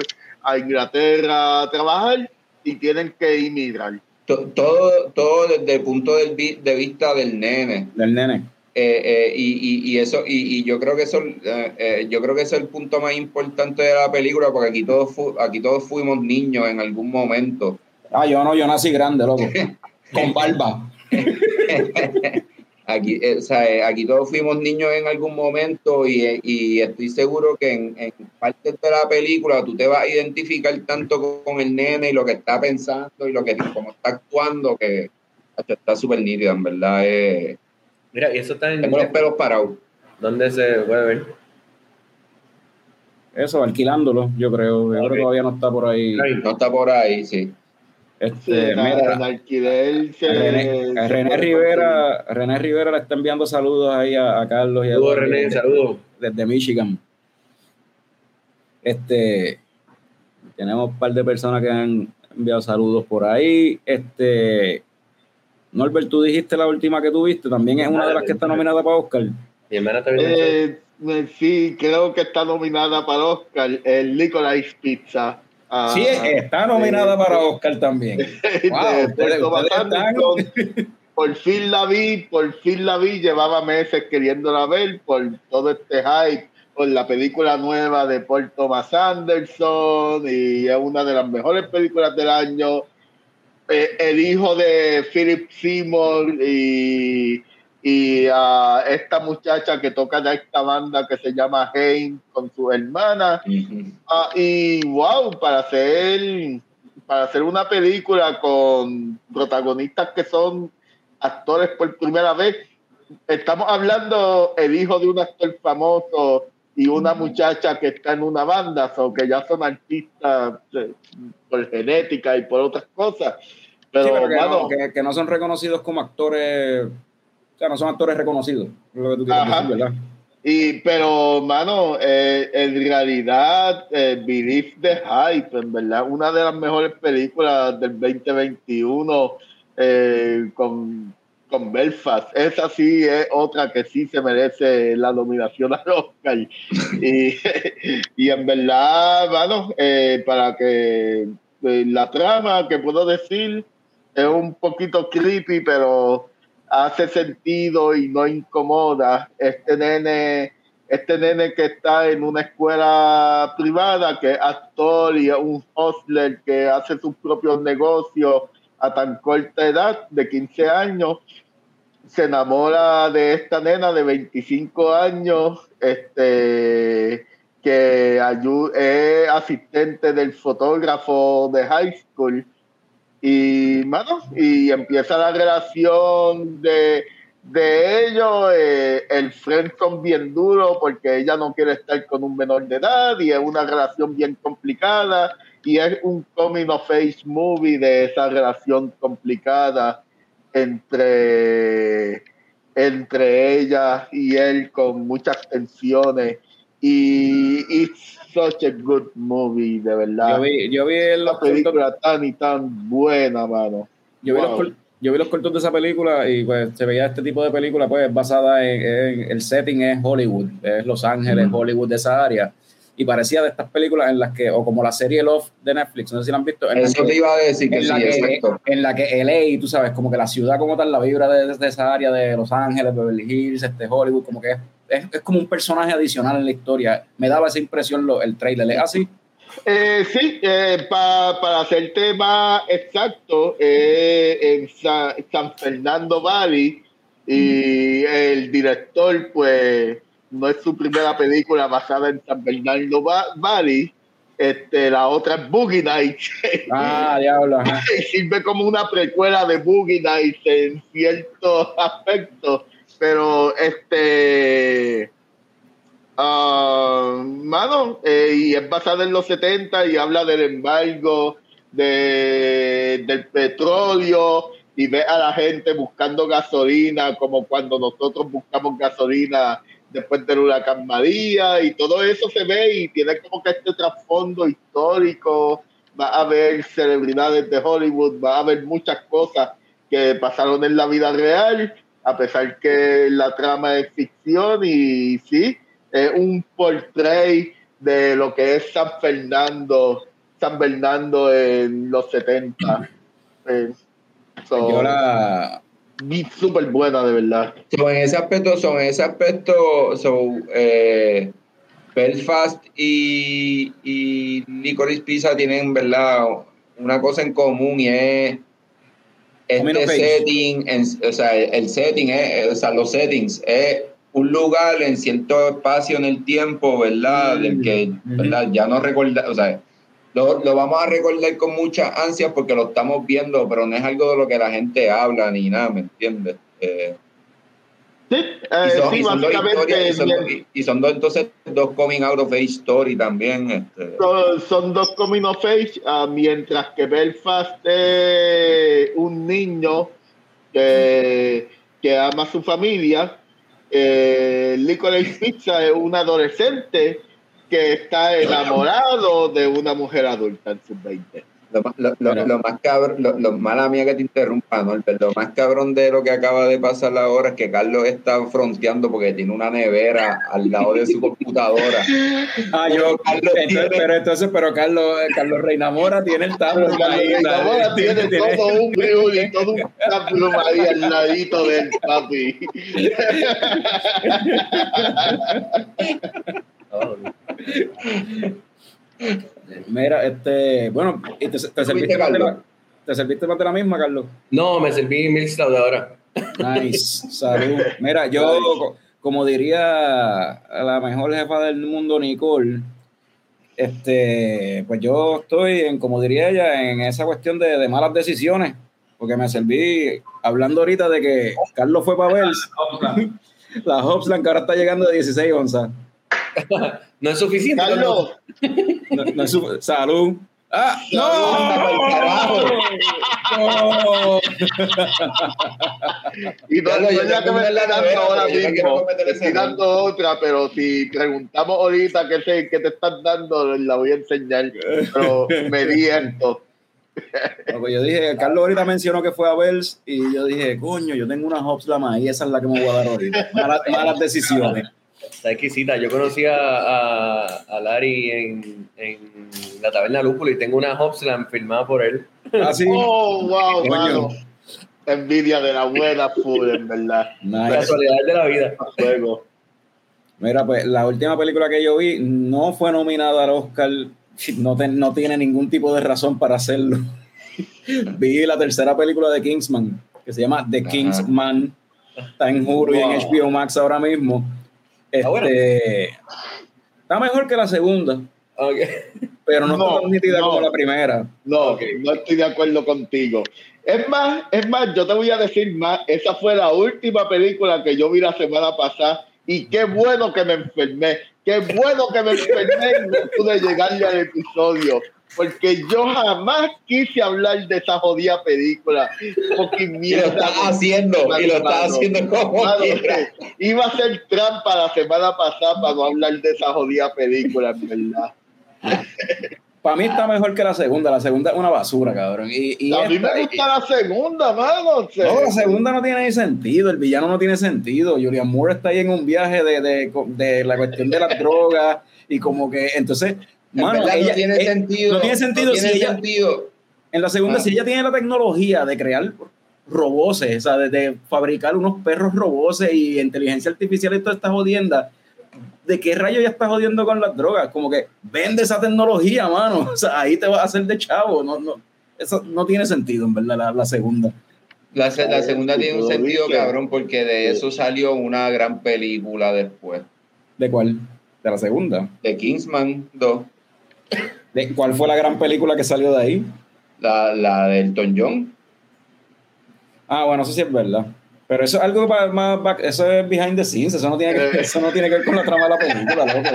a Inglaterra a trabajar y tienen que emigrar. To- Todo, todo desde el punto del vi- de vista del nene. del nene. Eh, eh, y, y- y eso y, y yo creo que eso eh, yo creo que ese es el punto más importante de la película porque aquí todos fu- aquí todos fuimos niños en algún momento Ah, yo no, yo nací grande, loco. Con barba. aquí eh, o sea, eh, aquí todos fuimos niños en algún momento y, eh, y estoy seguro que en, en parte de la película tú te vas a identificar tanto con, con el nene y lo que está pensando y lo que cómo está actuando que hasta está súper nítido en verdad eh, Mira, y eso está en. tengo los pelos parados ¿Dónde se puede ver? Eso, alquilándolo, yo creo. Yo creo que todavía no está por ahí. no está por ahí sí Este, Sí, alquiler René, Rivera, René Rivera le está enviando saludos ahí a, a Carlos y a Saludos, Eduardo René, saludos. desde Michigan. Este, tenemos un par de personas que han enviado saludos por ahí. Este, Norbert, tú dijiste la última que tuviste, también es una de las que está nominada para Oscar. Mi hermana. Eh, sí, creo que está nominada para Oscar, el Licorice Pizza. Ah, Sí, está nominada para Oscar también. Wow, Por fin la vi, por fin la vi, llevaba meses queriéndola ver por todo este hype, por la película nueva de Paul Thomas Anderson y es una de las mejores películas del año. Eh, el hijo de Philip Seymour y, y ah, esta muchacha que toca de esta banda que se llama Haim con su hermana. Ah, y wow, para hacer, para hacer una película con protagonistas que son actores por primera vez, estamos hablando el hijo de un actor famoso y una muchacha que está en una banda, o que ya son artistas eh, por genética y por otras cosas. Pero, Sí, pero que, no, que- que no son reconocidos como actores, o sea, no son actores reconocidos, lo que tú quieres decir, ¿verdad? Y, pero, mano, eh, en realidad, eh, Believe the Hype, en verdad, una de las mejores películas del 2021 eh, con, con Belfast. Esa sí es otra que sí se merece la nominación al Oscar. y, y en verdad, mano, eh, para que la trama que puedo decir es un poquito creepy, pero hace sentido y no incomoda. Este nene, este nene que está en una escuela privada, que es actor y un hustler que hace sus propios negocios a tan corta edad, de 15 años, se enamora de esta nena de 25 años, este que es asistente del fotógrafo de high school y mano y empieza la relación de, de ellos eh, el friendzone bien duro porque ella no quiere estar con un menor de edad y es una relación bien complicada y es un coming of age movie de esa relación complicada entre entre ella y él con muchas tensiones y it's such a good movie de verdad Yo vi, yo vi la cortos, película tan y tan buena, mano. yo vi los Wow. yo vi los cortos de esa película y pues se veía este tipo de película pues basada en, en- el setting es Hollywood, es Los Ángeles, Hollywood de esa área. Y parecía de estas películas en las que, o como la serie Love de Netflix, no sé si la han visto, en, Eso que, te iba a decir que en sí, la que, exacto. en la que LA, tú sabes, como que la ciudad como tal, la vibra de, de esa área de Los Ángeles, Beverly Hills, este Hollywood, como que es, es, es como un personaje adicional en la historia. Me daba esa impresión lo- el trailer, ¿es así? Eh, sí, eh, pa- para hacerte más exacto, eh, en Sa- San Fernando Valley y el director, pues, no es su primera película basada en San Fernando Va- Valley. Este, la otra es Boogie Nights Ah, diablo, y sirve como una precuela de Boogie Nights en ciertos aspectos, pero este ah, mano, eh, y es basada en los 70 y habla del embargo de, del petróleo y ve a la gente buscando gasolina como cuando nosotros buscamos gasolina después del huracán María y todo eso se ve y tiene como que este trasfondo histórico va a haber celebridades de Hollywood, va a haber muchas cosas que pasaron en la vida real, a pesar que la trama es ficción y sí, es un portrait de lo que es San Fernando, San Fernando en los 70. Eh, so, Yo la, vi súper buena, de verdad. So, en ese aspecto, son en ese aspecto, so, eh, Belfast y, y Licorice Pizza tienen, ¿verdad? Una cosa en común y es este setting, en- o sea, el setting, es, o sea, los settings, es un lugar en cierto espacio en el tiempo, ¿verdad? Mm, Del que, ¿verdad? Ya no recuerda, o sea, lo, lo vamos a recordar con mucha ansia porque lo estamos viendo, pero no es algo de lo que la gente habla ni nada, ¿me entiendes? Eh, Sí, y eh, son, sí, y son dos básicamente historias, y son, bien- dos- y- y son dos, entonces dos coming out of age story también. Este. son, son dos coming of age, ah, mientras que Belfast es un niño que, que ama a su familia. Eh, Licorice Pizza es un adolescente que está enamorado de una mujer adulta en sus 20. Lo, más- lo, lo- Mira. lo más cabrón, lo, lo- mala mía que te interrumpa, Norbert, lo más cabrón de lo que acaba de pasar ahora es que Carlos está fronteando porque tiene una nevera al lado de su computadora. Ah, yo, Carlos entonces, tiene- pero entonces, pero Carlos, Carlos Reinamora tiene el tablet ahí, Ahora tiene tiene- todo un y todo un tablum ahí al ladito del papi. Mira, este, bueno, ¿y te, te serviste más de la, ¿te serviste más de la misma, Carlos? No, me serví mil stout ahora. Nice, salud. Mira, yo, co- como diría la mejor jefa del mundo, Nicole, este, pues yo estoy en, como diría ella, en esa cuestión de, de malas decisiones, porque me serví, hablando ahorita de que Carlos fue para ver la Hopsland, que ahora está llegando de 16 onzas. No es suficiente. Carlos, No, no es su- salud. ¡Ah! Carajo. ¡No! y no, Carlos, no yo la tengo que me está dando ahora no mismo. Te estoy dando otra, pero si preguntamos ahorita qué, te, qué te están dando, la voy a enseñar. Pero me di esto. Loco, yo dije, Carlos ahorita mencionó que fue a Bells y yo dije, coño, yo tengo una Hopslam ahí, esa es la que me voy a dar ahorita. Malas, malas decisiones. Está exquisita. Yo conocí a, a, a Larry en, en la taberna Lúpulo y tengo una Hopsland firmada por él. Así. Oh, wow, mano. Envidia de la buena full, en verdad. Nice. Casualidades de la vida. Luego. Mira, pues la última película que yo vi no fue nominada al Oscar, no, te- no tiene ningún tipo de razón para hacerlo. vi la tercera película de Kingsman, que se llama The Ajá. Kingsman. Está en Hulu y en. HBO Max ahora mismo. Este, está mejor que la segunda, pero no, No, está tan nítida no. como la primera. No, no estoy de acuerdo contigo. Es más, es más, yo te voy a decir más, esa fue la última película que yo vi la semana pasada y qué bueno que me enfermé, qué bueno que me enfermé y no pude llegarle al episodio, porque yo jamás quise hablar de esa jodida película, porque Y lo mierda. estás haciendo, y lo estás haciendo como mano. Iba a ser trampa la semana pasada para no hablar de esa jodida película, en verdad. Para mí está mejor que la segunda. La segunda es una basura, cabrón. Y, y A mí me gusta la segunda, mano. No, la segunda no tiene ni sentido, el villano no tiene sentido. Julian Moore está ahí en un viaje de, de, de la cuestión de las drogas y como que, entonces, En mano, verdad ella- no tiene eh, sentido. no tiene sentido no tiene si ella- sentido. en la segunda, Ah. si ella tiene la tecnología de crear roboses, o sea, de, de fabricar unos perros roboses y inteligencia artificial y toda esta jodienda, ¿de qué rayo ya está jodiendo con las drogas? Como que vende esa tecnología, mano. O sea, ahí te vas a hacer de chavo. No, no, eso no tiene sentido, en verdad, la, la segunda. La, se- la segunda tiene un sentido, cabrón, porque de eso salió una gran película después. ¿De cuál? De la segunda. De Kingsman 2. ¿De ¿Cuál fue la gran película que salió de ahí? La, la del Elton John. Ah, bueno, eso sí es verdad. Pero eso es algo más, back- eso es behind the scenes, eso no tiene que, eso no tiene que ver con la trama de la película, loco.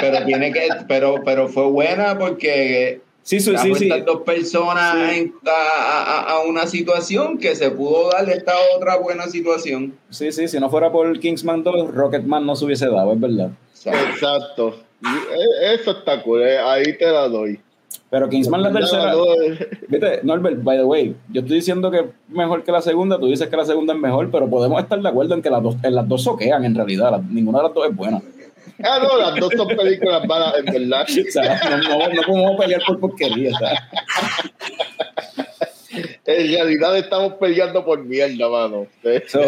Pero tiene que, pero, pero fue buena porque Sí, sí, sí, dos personas Sí. en- a, a- a una situación que se pudo dar esta otra buena situación. Sí, sí, si no fuera por Kingsman 2, Rocketman no se hubiese dado, es verdad. Exacto. Eh, Eso está cool, eh, ahí te la doy. Pero Kingsman la Te la tercera, viste, Norbert, by the way, yo estoy diciendo que es mejor que la segunda, tú dices que la segunda es mejor, pero podemos estar de acuerdo en que las dos, en las dos soquean en realidad, la- ninguna de las dos es buena. Ah, no, las dos son películas malas, en verdad. O sea, no, no, no podemos pelear por porquería. En realidad estamos peleando por mierda, mano. So,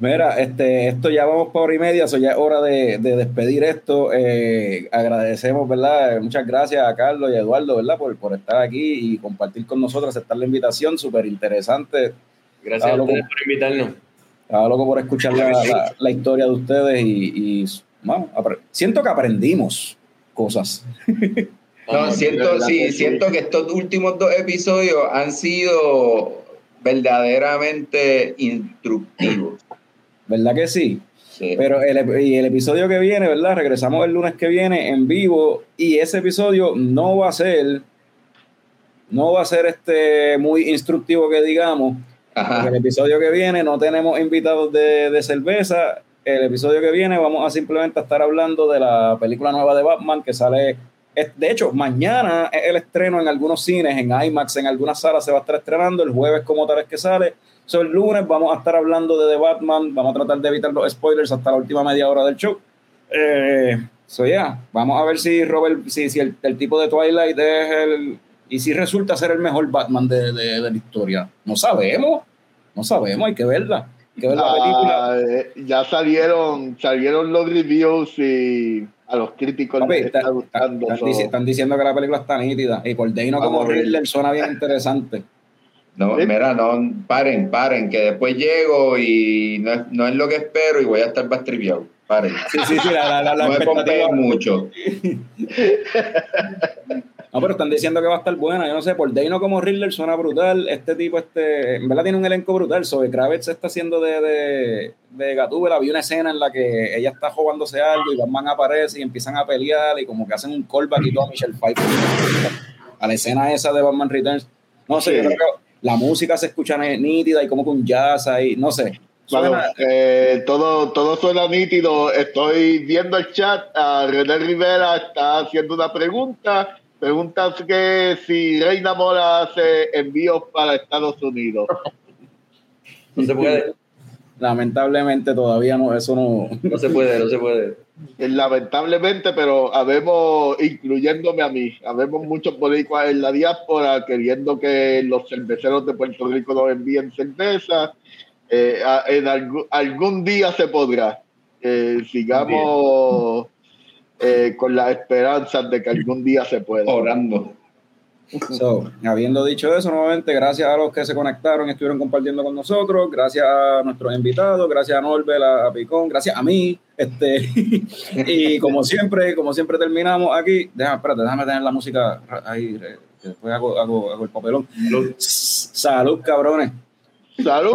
mira, este, esto ya vamos por hora y media, so ya es hora de, de despedir esto. Eh, agradecemos, ¿verdad? Muchas gracias a Carlos y a Eduardo, ¿verdad? Por, por estar aquí y compartir con nosotros, aceptar la invitación, súper interesante. Gracias a loco. ustedes por invitarnos. Estaba loco por escuchar la, la- la historia de ustedes y, y, bueno, siento que aprendimos cosas. no, siento, sí. siento que estos últimos dos episodios han sido verdaderamente instructivos. ¿Verdad que sí? Sí. Pero el, y el episodio que viene, ¿verdad? Regresamos el lunes que viene en vivo y ese episodio no va a ser, no va a ser este muy instructivo que digamos. Ajá. El episodio que viene no tenemos invitados de, de cerveza. El episodio que viene vamos a simplemente estar hablando de la película nueva de Batman que sale. De hecho, mañana es el estreno en algunos cines, en IMAX, en algunas salas se va a estar estrenando. El jueves, como tal, es que sale. So, el lunes vamos a estar hablando de The Batman. Vamos a tratar de evitar los spoilers hasta la última media hora del show. Eh, so, yeah, vamos a ver si Robert, si, si el, el tipo de Twilight es el. Y si resulta ser el mejor Batman de, de- de la historia. No sabemos. No sabemos, hay que verla. Hay que ver la película. Ah, eh, ya salieron, salieron los reviews y a los críticos Papi, les está están, gustando. están so- dici- están diciendo que la película está nítida. Y como Vamos ver. Riddler suena bien interesante. No, ¿Sí? mira, no, paren, paren, que después llego y no es, no es lo que espero y voy a estar bastripeado. Paren. Sí, sí, sí, la, la, la, la no me mucho. No, pero están diciendo que va a estar buena. Yo no sé, por Dano como Riddler suena brutal. Este tipo, este, en verdad tiene un elenco brutal. Zoe Kravitz se está haciendo de, de, de Gatúbela. Vi una escena en la que ella está jugándose algo y Batman aparece y empiezan a pelear y como que hacen un callback y todo a Michelle Pfeiffer. A la escena esa de Batman Returns. No sé, Sí. yo creo que la música se escucha nítida y como que un jazz ahí, no sé. Bueno, eh, todo, todo suena nítido. Estoy viendo el chat. A René Rivera está haciendo una pregunta. Pregunta que si Reina Mora hace envíos para Estados Unidos. No se puede, lamentablemente todavía no, eso no. no se puede, no se puede. Eh, Lamentablemente, pero habemos, incluyéndome a mí, habemos muchos boricuas en la diáspora queriendo que los cerveceros de Puerto Rico nos envíen cerveza. Eh, en algún, algún día se podrá. Eh, sigamos eh, con las esperanzas de que algún día se pueda. Orando. So, habiendo dicho eso, nuevamente, gracias a los que se conectaron y estuvieron compartiendo con nosotros, gracias a nuestros invitados, gracias a Norbert, a, Picón, gracias a mí, este, y como siempre, como siempre terminamos aquí, déjame, espérate, déjame tener la música ahí, que después hago, hago, hago el papelón. Salud, cabrones. Salud.